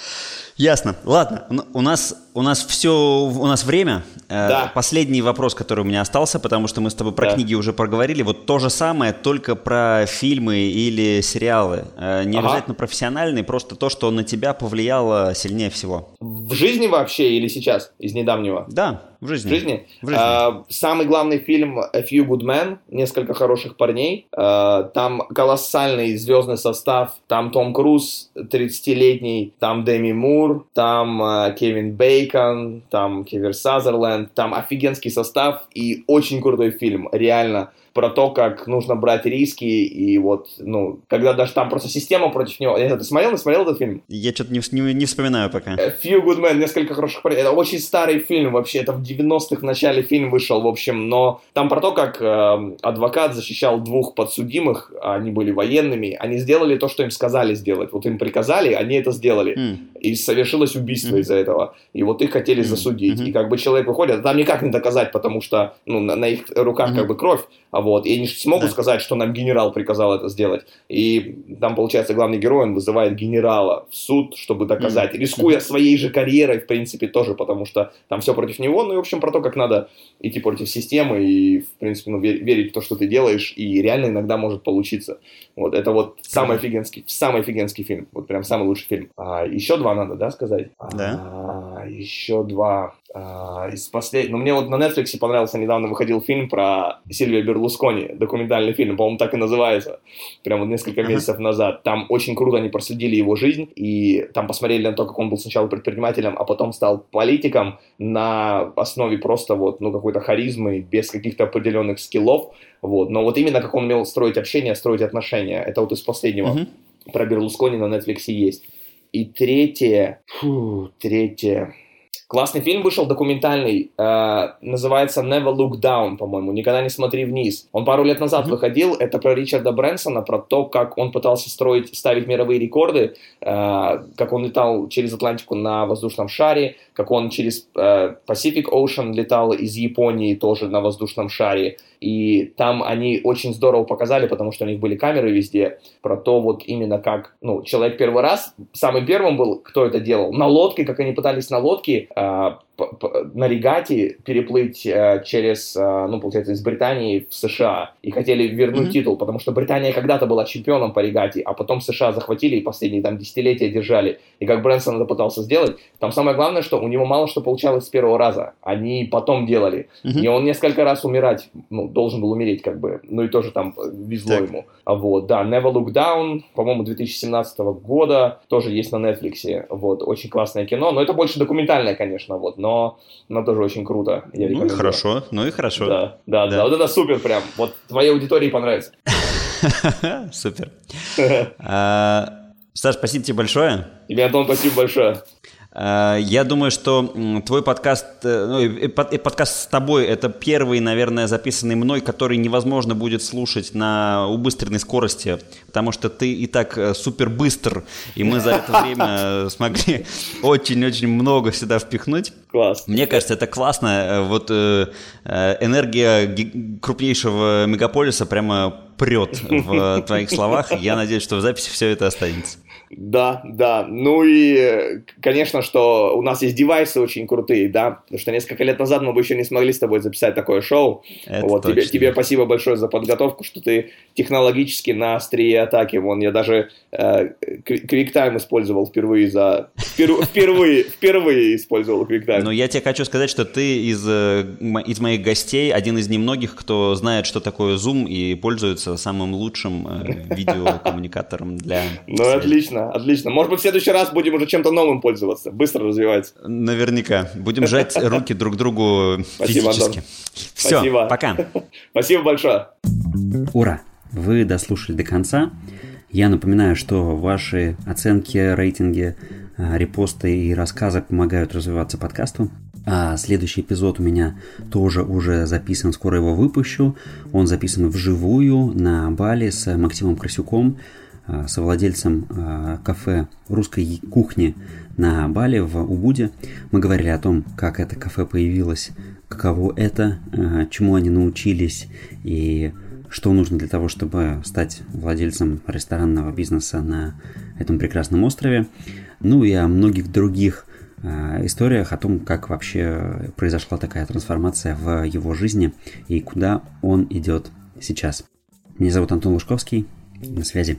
Ясно. Ладно, у нас, у нас все, у нас время. Э, да. Последний вопрос, который у меня остался, потому что мы с тобой про да. книги уже проговорили. Вот то же самое, только про фильмы или сериалы. Э, не ага. обязательно профессиональные, просто то, что на тебя повлияло сильнее всего. В жизни вообще или сейчас, из недавнего? Да, в жизни. В жизни? В жизни. А, самый главный фильм «A Few Good Men», «Несколько хороших парней». А, там колоссальный звездный состав. Там Том Круз, 30-летний, там Деми Мур, там а, Кевин Бейкон, там Кевер Сазерленд. Там офигенский состав и очень крутой фильм, реально про то, как нужно брать риски, и вот, ну, когда даже там просто система против него... Я, ты смотрел, не смотрел этот фильм? Я что-то не, не, не вспоминаю пока. A Few Good Men, несколько хороших. Это очень старый фильм вообще, это в 90-х в начале фильм вышел, в общем, но там про то, как э, адвокат защищал двух подсудимых, они были военными, они сделали то, что им сказали сделать. Вот им приказали, они это сделали. Mm. И совершилось убийство mm. из-за этого. И вот их хотели mm. засудить. Mm-hmm. И как бы человек выходит, а там никак не доказать, потому что ну, на, на их руках mm-hmm. как бы кровь, а вот, и они же смогут да. сказать, что нам генерал приказал это сделать. И там, получается, главный герой, он вызывает генерала в суд, чтобы доказать, mm-hmm. рискуя своей же карьерой, в принципе, тоже, потому что там все против него, ну и, в общем, про то, как надо идти против системы и, в принципе, ну, верить в то, что ты делаешь, и реально иногда может получиться. Вот, это вот самый офигенский, самый офигенский фильм, вот прям самый лучший фильм. А, еще два надо, да, сказать? Да. А, еще два. А, из последних... Ну, мне вот на Netflix понравился, недавно выходил фильм про Сильвия Берлускони, документальный фильм, по-моему, так и называется, прям вот несколько месяцев назад. Там очень круто они проследили его жизнь, и там посмотрели на то, как он был сначала предпринимателем, а потом стал политиком на основе просто вот, ну, какой-то харизмы, без каких-то определенных скиллов, вот. Но вот именно как он умел строить общение, строить отношения, это вот из последнего. Uh-huh. Про Берлускони на Netflix есть. И третье, фу, третье, Классный фильм вышел, документальный, э, называется Never Look Down, по-моему, «Никогда не смотри вниз». Он пару лет назад mm-hmm. выходил, это про Ричарда Брэнсона, про то, как он пытался строить, ставить мировые рекорды, э, как он летал через Атлантику на воздушном шаре, как он через э, Pacific Ocean летал из Японии тоже на воздушном шаре, и там они очень здорово показали, потому что у них были камеры везде, про то вот именно как, ну, человек первый раз, самым первым был, кто это делал, на лодке, как они пытались на лодке э, на регате переплыть э, через, э, ну, получается, из Британии в США и хотели вернуть mm-hmm. титул, потому что Британия когда-то была чемпионом по регате, а потом США захватили и последние там десятилетия держали. И как Брэнсон это пытался сделать, там самое главное, что у него мало что получалось с первого раза. Они потом делали. Mm-hmm. И он несколько раз умирать, ну, должен был умереть, как бы. Ну и тоже там везло так. ему. А вот, да, Never Look Down, по-моему, 2017 года, тоже есть на Netflix. Вот, очень классное кино, но это больше документальное, конечно, вот но, но тоже очень круто. Я ну и хорошо, ну и хорошо. Да, да, да, да, вот это супер прям. Вот твоей аудитории понравится. Супер. А, Саш, спасибо тебе большое. Тебе, Антон, спасибо большое. Э, я думаю, что твой подкаст, э, ну, подкаст с тобой, это первый, наверное, записанный мной, который невозможно будет слушать на убыстренной скорости, потому что ты и так э, супер быстр, и мы за это время смогли очень-очень много сюда впихнуть. Класс. Мне кажется, это классно. Вот энергия крупнейшего мегаполиса прямо прет в твоих словах. Я надеюсь, что в записи все это останется. Да, да. Ну и, конечно, что у нас есть девайсы очень крутые, да, потому что несколько лет назад мы бы еще не смогли с тобой записать такое шоу. Это вот, точно. тебе, тебе спасибо большое за подготовку, что ты технологически на острие атаки. Вон, я даже э, QuickTime использовал впервые за... Впервые, впервые использовал QuickTime. Но я тебе хочу сказать, что ты из, э, из моих гостей один из немногих, кто знает, что такое Zoom и пользуется самым лучшим э, видеокоммуникатором для... Ну, отлично отлично. Может быть, в следующий раз будем уже чем-то новым пользоваться. Быстро развивается. Наверняка. Будем жать руки друг другу Спасибо, физически. Антон. Все, Спасибо. пока. Спасибо большое. Ура! Вы дослушали до конца. Я напоминаю, что ваши оценки, рейтинги, а, репосты и рассказы помогают развиваться подкасту. А следующий эпизод у меня тоже уже записан, скоро его выпущу. Он записан вживую на Бали с Максимом Красюком. Э, совладельцем э, кафе русской кухни на Бали в Убуде. Мы говорили о том, как это кафе появилось, каково это, э, чему они научились и что нужно для того, чтобы стать владельцем ресторанного бизнеса на этом прекрасном острове. Ну и о многих других историях о том, как вообще произошла такая трансформация в его жизни и куда он идет сейчас. Меня зовут Антон Лужковский. На связи.